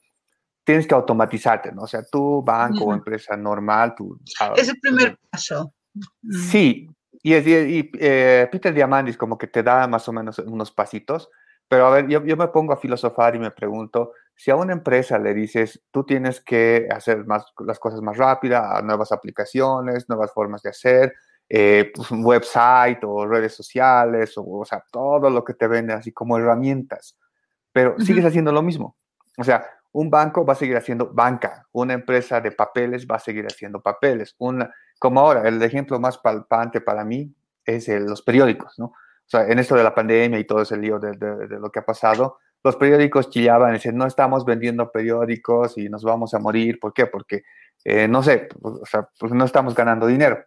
tienes que automatizarte, ¿no? O sea, tú, banco o empresa normal, tú... Es el primer paso. Sí, y, y eh, Peter Diamandis como que te da más o menos unos pasitos, pero a ver, yo, yo, me pongo a filosofar y me pregunto, si a una empresa le dices, tú tienes que hacer más, las cosas más rápidas, nuevas aplicaciones, nuevas formas de hacer, eh, pues un website o redes sociales, o, o, sea, todo lo que te vende así como herramientas, pero sigues haciendo lo mismo. O sea, un banco va a seguir haciendo banca, una empresa de papeles va a seguir haciendo papeles, una como ahora, el ejemplo más palpante para mí es los periódicos, ¿no? O sea, en esto de la pandemia y todo ese lío de, lo que ha pasado, los periódicos chillaban decían, no estamos vendiendo periódicos y nos vamos a morir. ¿Por qué? Porque, eh, no sé, pues, o sea, pues no estamos ganando dinero.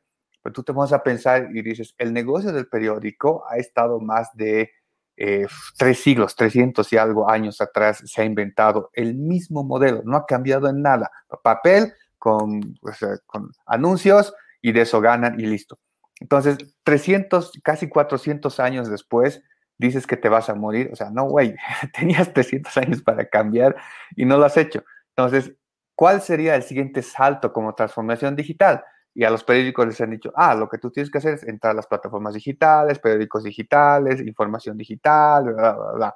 Pero tú te vas a pensar y dices, el negocio del periódico ha estado más de eh, tres siglos, 300 y algo años atrás, se ha inventado el mismo modelo, no ha cambiado en nada. Papel, con, con anuncios y de eso ganan y listo. Entonces, 300, casi 400 años después, dices que te vas a morir. O sea, no, güey, tenías 300 años para cambiar y no lo has hecho. Entonces, ¿cuál sería el siguiente salto como transformación digital? y a los periódicos les han dicho, ah, lo que tú tienes que hacer es entrar a las plataformas digitales, periódicos digitales, información digital, bla, bla, bla.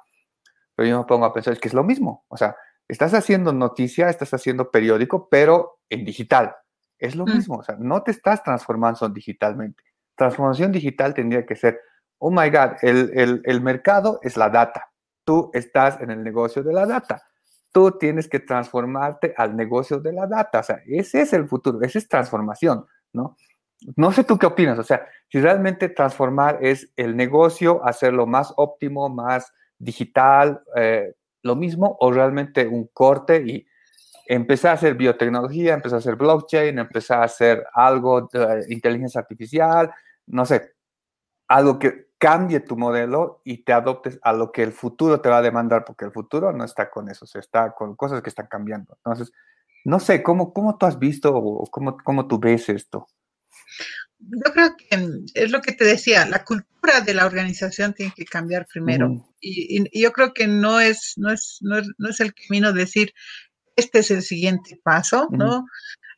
Pero yo me pongo a pensar, es que es lo mismo. O sea, estás haciendo noticia, estás haciendo periódico, pero en digital. Es lo mm. mismo. O sea, no te estás transformando digitalmente. Transformación digital tendría que ser, oh my God, el, el, el mercado es la data. Tú estás en el negocio de la data tú tienes que transformarte al negocio de la data. O sea, ese es el futuro, esa es transformación, ¿no? No sé tú qué opinas, o sea, si realmente transformar es el negocio, hacerlo más óptimo, más digital, eh, lo mismo, o realmente un corte y empezar a hacer biotecnología, empezar a hacer blockchain, empezar a hacer algo de inteligencia artificial, no sé, algo que cambie tu modelo y te adoptes a lo que el futuro te va a demandar, porque el futuro no está con eso, se está con cosas que están cambiando. Entonces, no sé, ¿cómo, cómo tú has visto o cómo, cómo tú ves esto? Yo creo que es lo que te decía, la cultura de la organización tiene que cambiar primero. y, y, yo creo que no es, no es, no es, no es el camino decir, este es el siguiente paso, ¿no?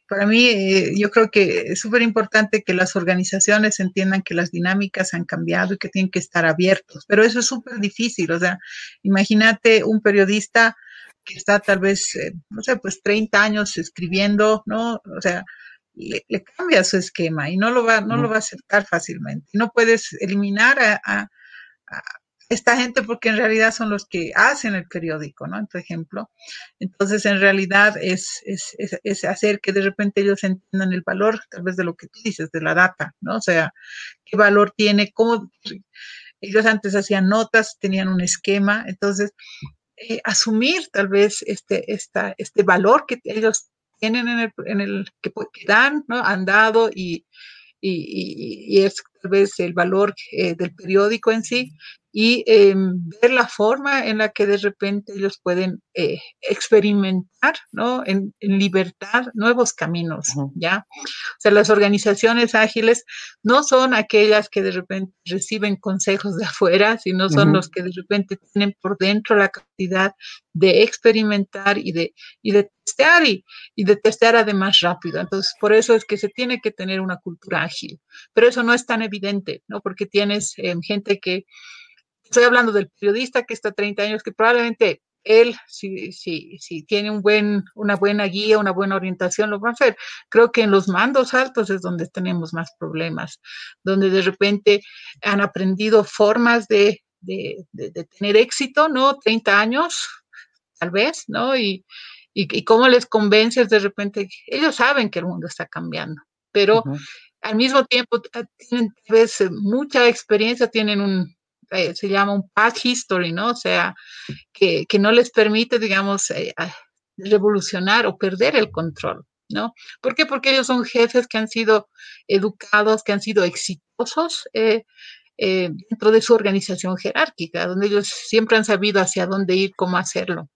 Para mí, eh, yo creo que es súper importante que las organizaciones entiendan que las dinámicas han cambiado y que tienen que estar abiertos, pero eso es súper difícil. O sea, imagínate un periodista que está tal vez, eh, no sé, pues 30 años escribiendo, ¿no? O sea, le, cambia su esquema y no lo va, no lo va a aceptar fácilmente. No puedes eliminar a esta gente porque en realidad son los que hacen el periódico, ¿no? Por ejemplo. Entonces, en realidad es, es, es, hacer que de repente ellos entiendan el valor, tal vez de lo que tú dices, de la data, ¿no? O sea, qué valor tiene, cómo ellos antes hacían notas, tenían un esquema, entonces, eh, asumir tal vez este, esta, este valor que ellos tienen en el, en el que, dan, ¿no? Han dado y, y, y, es tal vez el valor eh, del periódico en sí, y em, ver la forma en la que de repente ellos pueden eh, experimentar, ¿no? En, libertad nuevos caminos, ¿ya? O sea, las organizaciones ágiles no son aquellas que de repente reciben consejos de afuera, sino son los que de repente tienen por dentro la capacidad de experimentar y de, y de testear y, y de testear además rápido. Entonces, por eso es que se tiene que tener una cultura ágil, pero eso no es tan evidente, ¿no? Porque tienes em, gente que Estoy hablando del periodista que está 30 años, que probablemente él, si, si, si tiene un buen, una buena guía, una buena orientación, lo va a hacer. Creo que en los mandos altos es donde tenemos más problemas, donde de repente han aprendido formas de, de, de, tener éxito, ¿no? 30 años, tal vez, ¿no? Y, y, cómo les convences de repente, ellos saben que el mundo está cambiando, pero al mismo tiempo tienen vez mucha experiencia, tienen un, eh, se llama un path history, ¿no? O sea, que, que no les permite, digamos, eh, revolucionar o perder el control, ¿no? ¿Por qué? Porque ellos son jefes que han sido educados, que han sido exitosos eh, dentro de su organización jerárquica, donde ellos siempre han sabido hacia dónde ir, cómo hacerlo.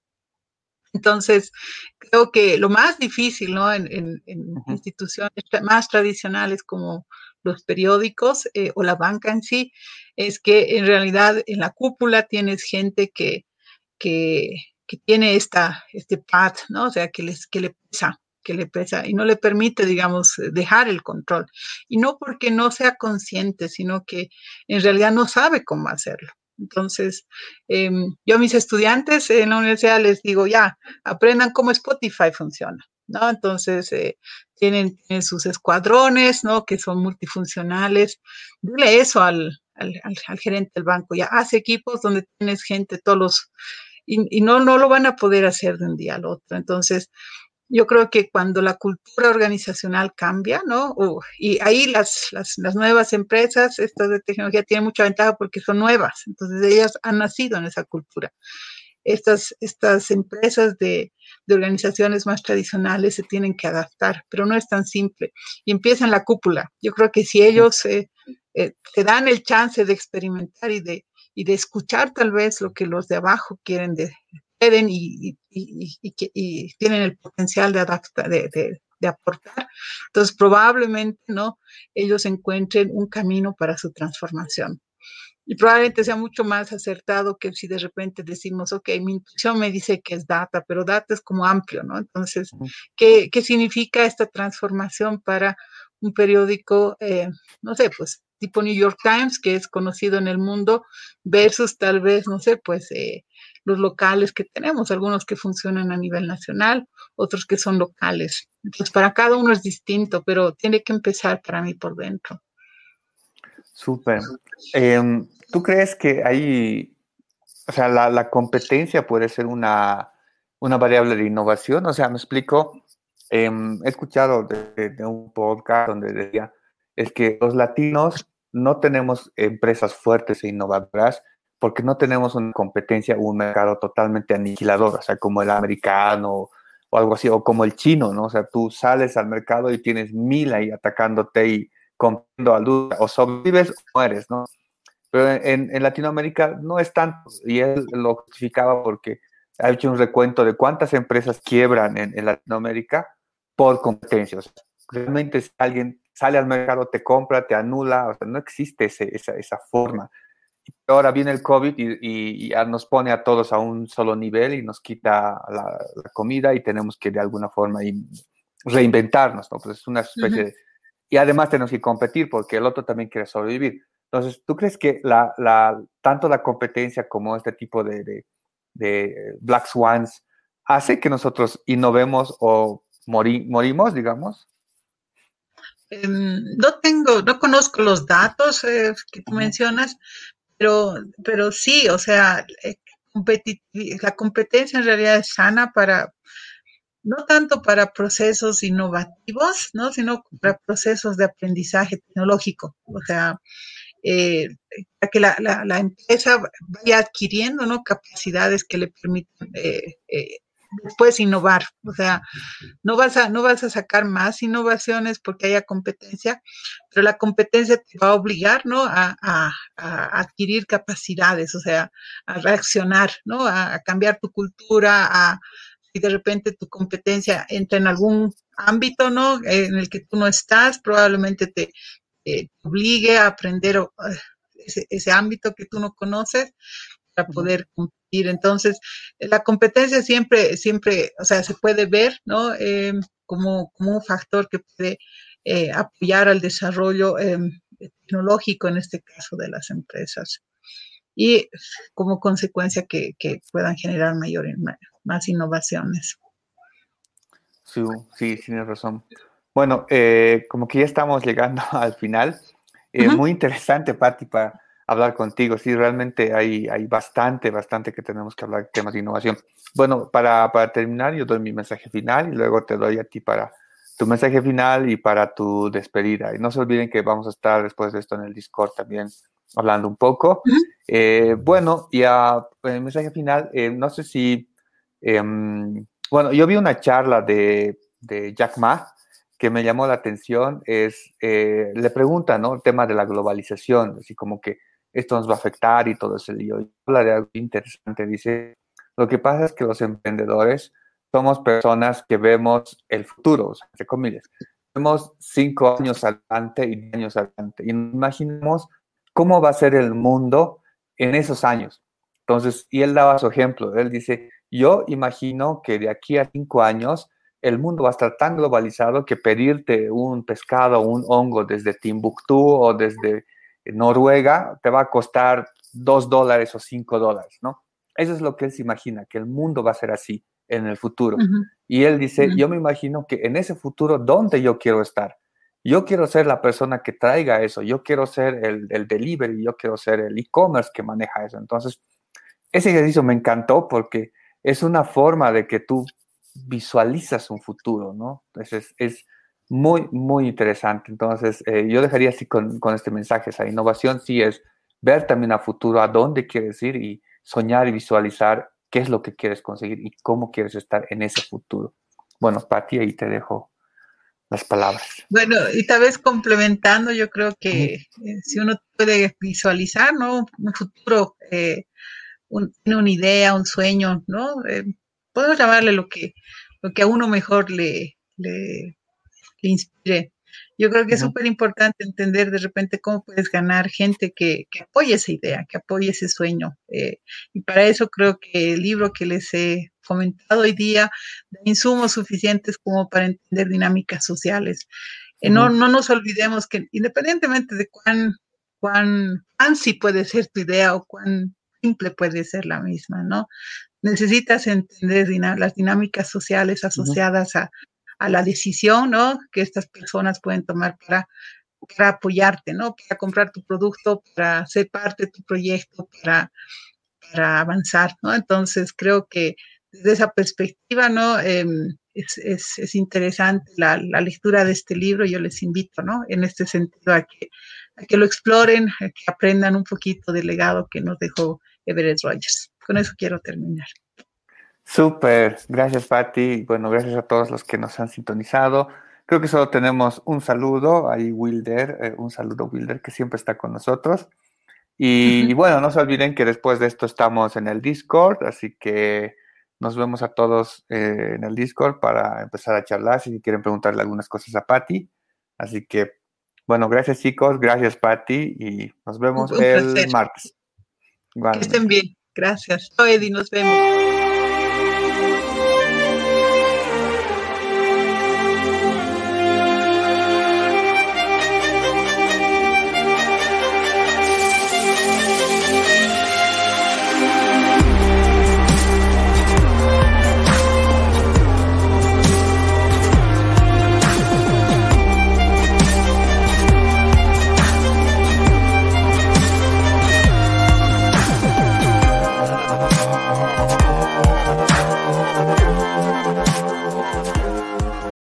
Entonces, creo que lo más difícil, ¿no? En, en, en instituciones más tradicionales como los periódicos eh, o la banca en sí, es que en realidad en la cúpula tienes gente que, que, que tiene esta, este pad, ¿no? O sea, que, les, que le pesa, que le pesa y no le permite, digamos, dejar el control. Y no porque no sea consciente, sino que en realidad no sabe cómo hacerlo. Entonces, eh, yo a mis estudiantes en la universidad les digo, ya, aprendan cómo Spotify funciona. ¿no? Entonces, eh, tienen, sus escuadrones, ¿no? Que son multifuncionales. Dile eso al, al, al, gerente del banco, ya hace equipos donde tienes gente, todos los, y, y, no, no lo van a poder hacer de un día al otro. Entonces, yo creo que cuando la cultura organizacional cambia, ¿no? y ahí las, las, las, nuevas empresas, estas de tecnología, tienen mucha ventaja porque son nuevas, entonces ellas han nacido en esa cultura estas, estas empresas de, de, organizaciones más tradicionales se tienen que adaptar, pero no es tan simple. Y empieza en la cúpula. Yo creo que si ellos eh, eh, te dan el chance de experimentar y de, y de escuchar tal vez lo que los de abajo quieren de, pueden y, y, y, y, tienen el potencial de, adaptar, de, de, de, aportar, entonces probablemente no ellos encuentren un camino para su transformación. Y probablemente sea mucho más acertado que si de repente decimos, ok, mi intuición me dice que es data, pero data es como amplio, ¿no? Entonces, ¿qué, qué significa esta transformación para un periódico, eh, no sé, pues tipo New York Times, que es conocido en el mundo, versus tal vez, no sé, pues eh, los locales que tenemos, algunos que funcionan a nivel nacional, otros que son locales. Entonces, para cada uno es distinto, pero tiene que empezar para mí por dentro. Súper. Em, ¿Tú crees que hay, o sea, la, competencia puede ser una, variable de innovación? O sea, me explico, em, he escuchado de, un podcast donde decía, es que los latinos no tenemos empresas fuertes e innovadoras porque no tenemos una competencia un mercado totalmente aniquilador, o sea, como el americano o algo así, o como el chino, ¿no? O sea, tú sales al mercado y tienes mil ahí atacándote y comprando a luz, o sobrevives o mueres, ¿no? Pero en, Latinoamérica no es tanto, y él lo justificaba porque ha hecho un recuento de cuántas empresas quiebran en, Latinoamérica por competencia. O sea, realmente si alguien sale al mercado, te compra, te anula, o sea, no existe esa, esa forma. Ahora viene el COVID y, nos pone a todos a un solo nivel y nos quita la, comida y tenemos que de alguna forma reinventarnos, ¿no? Pues es una especie de, Y además tenemos que competir porque el otro también quiere sobrevivir. Entonces, ¿tú crees que la, la, tanto la competencia como este tipo de, de, Black Swans hace que nosotros innovemos o morimos, digamos? Em, no tengo, no conozco los datos eh, que tú mencionas, pero, pero sí, o sea, eh, la competencia en realidad es sana para, no tanto para procesos innovativos, ¿no? sino para procesos de aprendizaje tecnológico. O sea, eh, que la, la, empresa vaya adquiriendo ¿no? capacidades que le permitan eh, eh, después innovar. O sea, no vas, a, no vas a sacar más innovaciones porque haya competencia, pero la competencia te va a obligar ¿no? a, adquirir capacidades, o sea, a reaccionar, ¿no? a, cambiar tu cultura, a si de repente tu competencia entra en algún ámbito, ¿no? En el que tú no estás, probablemente te, te obligue a aprender eh, ese, ámbito que tú no conoces para poder competir. Entonces, la competencia siempre, siempre, o sea, se puede ver, ¿no? Em, como, como un factor que puede eh, apoyar al desarrollo em, tecnológico, en este caso de las empresas. Y como consecuencia que, puedan generar mayor, más innovaciones. Sí, sí, tienes razón. Bueno, eh, como que ya estamos llegando al final. Eh, muy interesante, Patti, para hablar contigo. Sí, realmente hay, hay bastante, bastante que tenemos que hablar de temas de innovación. Bueno, para, para terminar, yo doy mi mensaje final y luego te doy a ti para tu mensaje final y para tu despedida. Y no se olviden que vamos a estar después de esto en el Discord también hablando un poco. Eh, bueno, y a, el mensaje final, no sé si, em, bueno, yo vi una charla de, de Jack Ma que me llamó la atención es, eh, le pregunta, ¿no? El tema de la globalización, así como que esto nos va a afectar y todo ese lío. Y habla de algo interesante, dice, lo que pasa es que los emprendedores somos personas que vemos el futuro, o sea, entre comillas. Vemos cinco años adelante y años adelante y nos imaginamos cómo va a ser el mundo en esos años. Entonces, y él daba su ejemplo, él dice, yo imagino que de aquí a cinco años el mundo va a estar tan globalizado que pedirte un pescado un hongo desde Timbuktu o desde Noruega te va a costar dos dólares o cinco dólares, ¿no? Eso es lo que él se imagina, que el mundo va a ser así en el futuro. Y él dice, yo me imagino que en ese futuro, ¿dónde yo quiero estar? Yo quiero ser la persona que traiga eso, yo quiero ser el, el delivery, yo quiero ser el e-commerce que maneja eso. Entonces, ese ejercicio me encantó porque es una forma de que tú visualizas un futuro, ¿no? Entonces es, muy, muy interesante. Entonces eh, yo dejaría así con, con, este mensaje, esa innovación sí es ver también a futuro a dónde quieres ir y soñar y visualizar qué es lo que quieres conseguir y cómo quieres estar en ese futuro. Bueno, Pati, ahí te dejo las palabras. Bueno, y tal vez complementando, yo creo que eh, si uno puede visualizar, ¿no? Un futuro, eh, tiene una idea, un sueño, ¿no? podemos llamarle lo que, lo que a uno mejor le, le, inspire. Yo creo que es súper importante entender de repente cómo puedes ganar gente que, que apoye esa idea, que apoye ese sueño. Eh, y para eso creo que el libro que les he comentado hoy día da insumos suficientes como para entender dinámicas sociales. no, no nos olvidemos que independientemente de cuán, cuán fancy puede ser tu idea o cuán simple puede ser la misma, ¿no? Necesitas entender las dinámicas sociales asociadas a, a, la decisión, ¿no? Que estas personas pueden tomar para, para apoyarte, ¿no? Para comprar tu producto, para ser parte de tu proyecto, para, para avanzar, ¿no? Entonces creo que desde esa perspectiva, ¿no? Em, es, es, es, interesante la, la, lectura de este libro. Yo les invito, ¿no? En este sentido, a que, a que lo exploren, a que aprendan un poquito del legado que nos dejó Everett Rogers. Con eso quiero terminar. Súper, gracias Patti. Bueno, gracias a todos los que nos han sintonizado. Creo que solo tenemos un saludo, ahí Wilder, eh, un saludo Wilder que siempre está con nosotros. Y, y, bueno, no se olviden que después de esto estamos en el Discord, así que nos vemos a todos eh, en el Discord para empezar a charlar si quieren preguntarle algunas cosas a Patti. Así que, bueno, gracias chicos, gracias Patti y nos vemos el martes. Que estén bien, gracias. Eddie, nos vemos.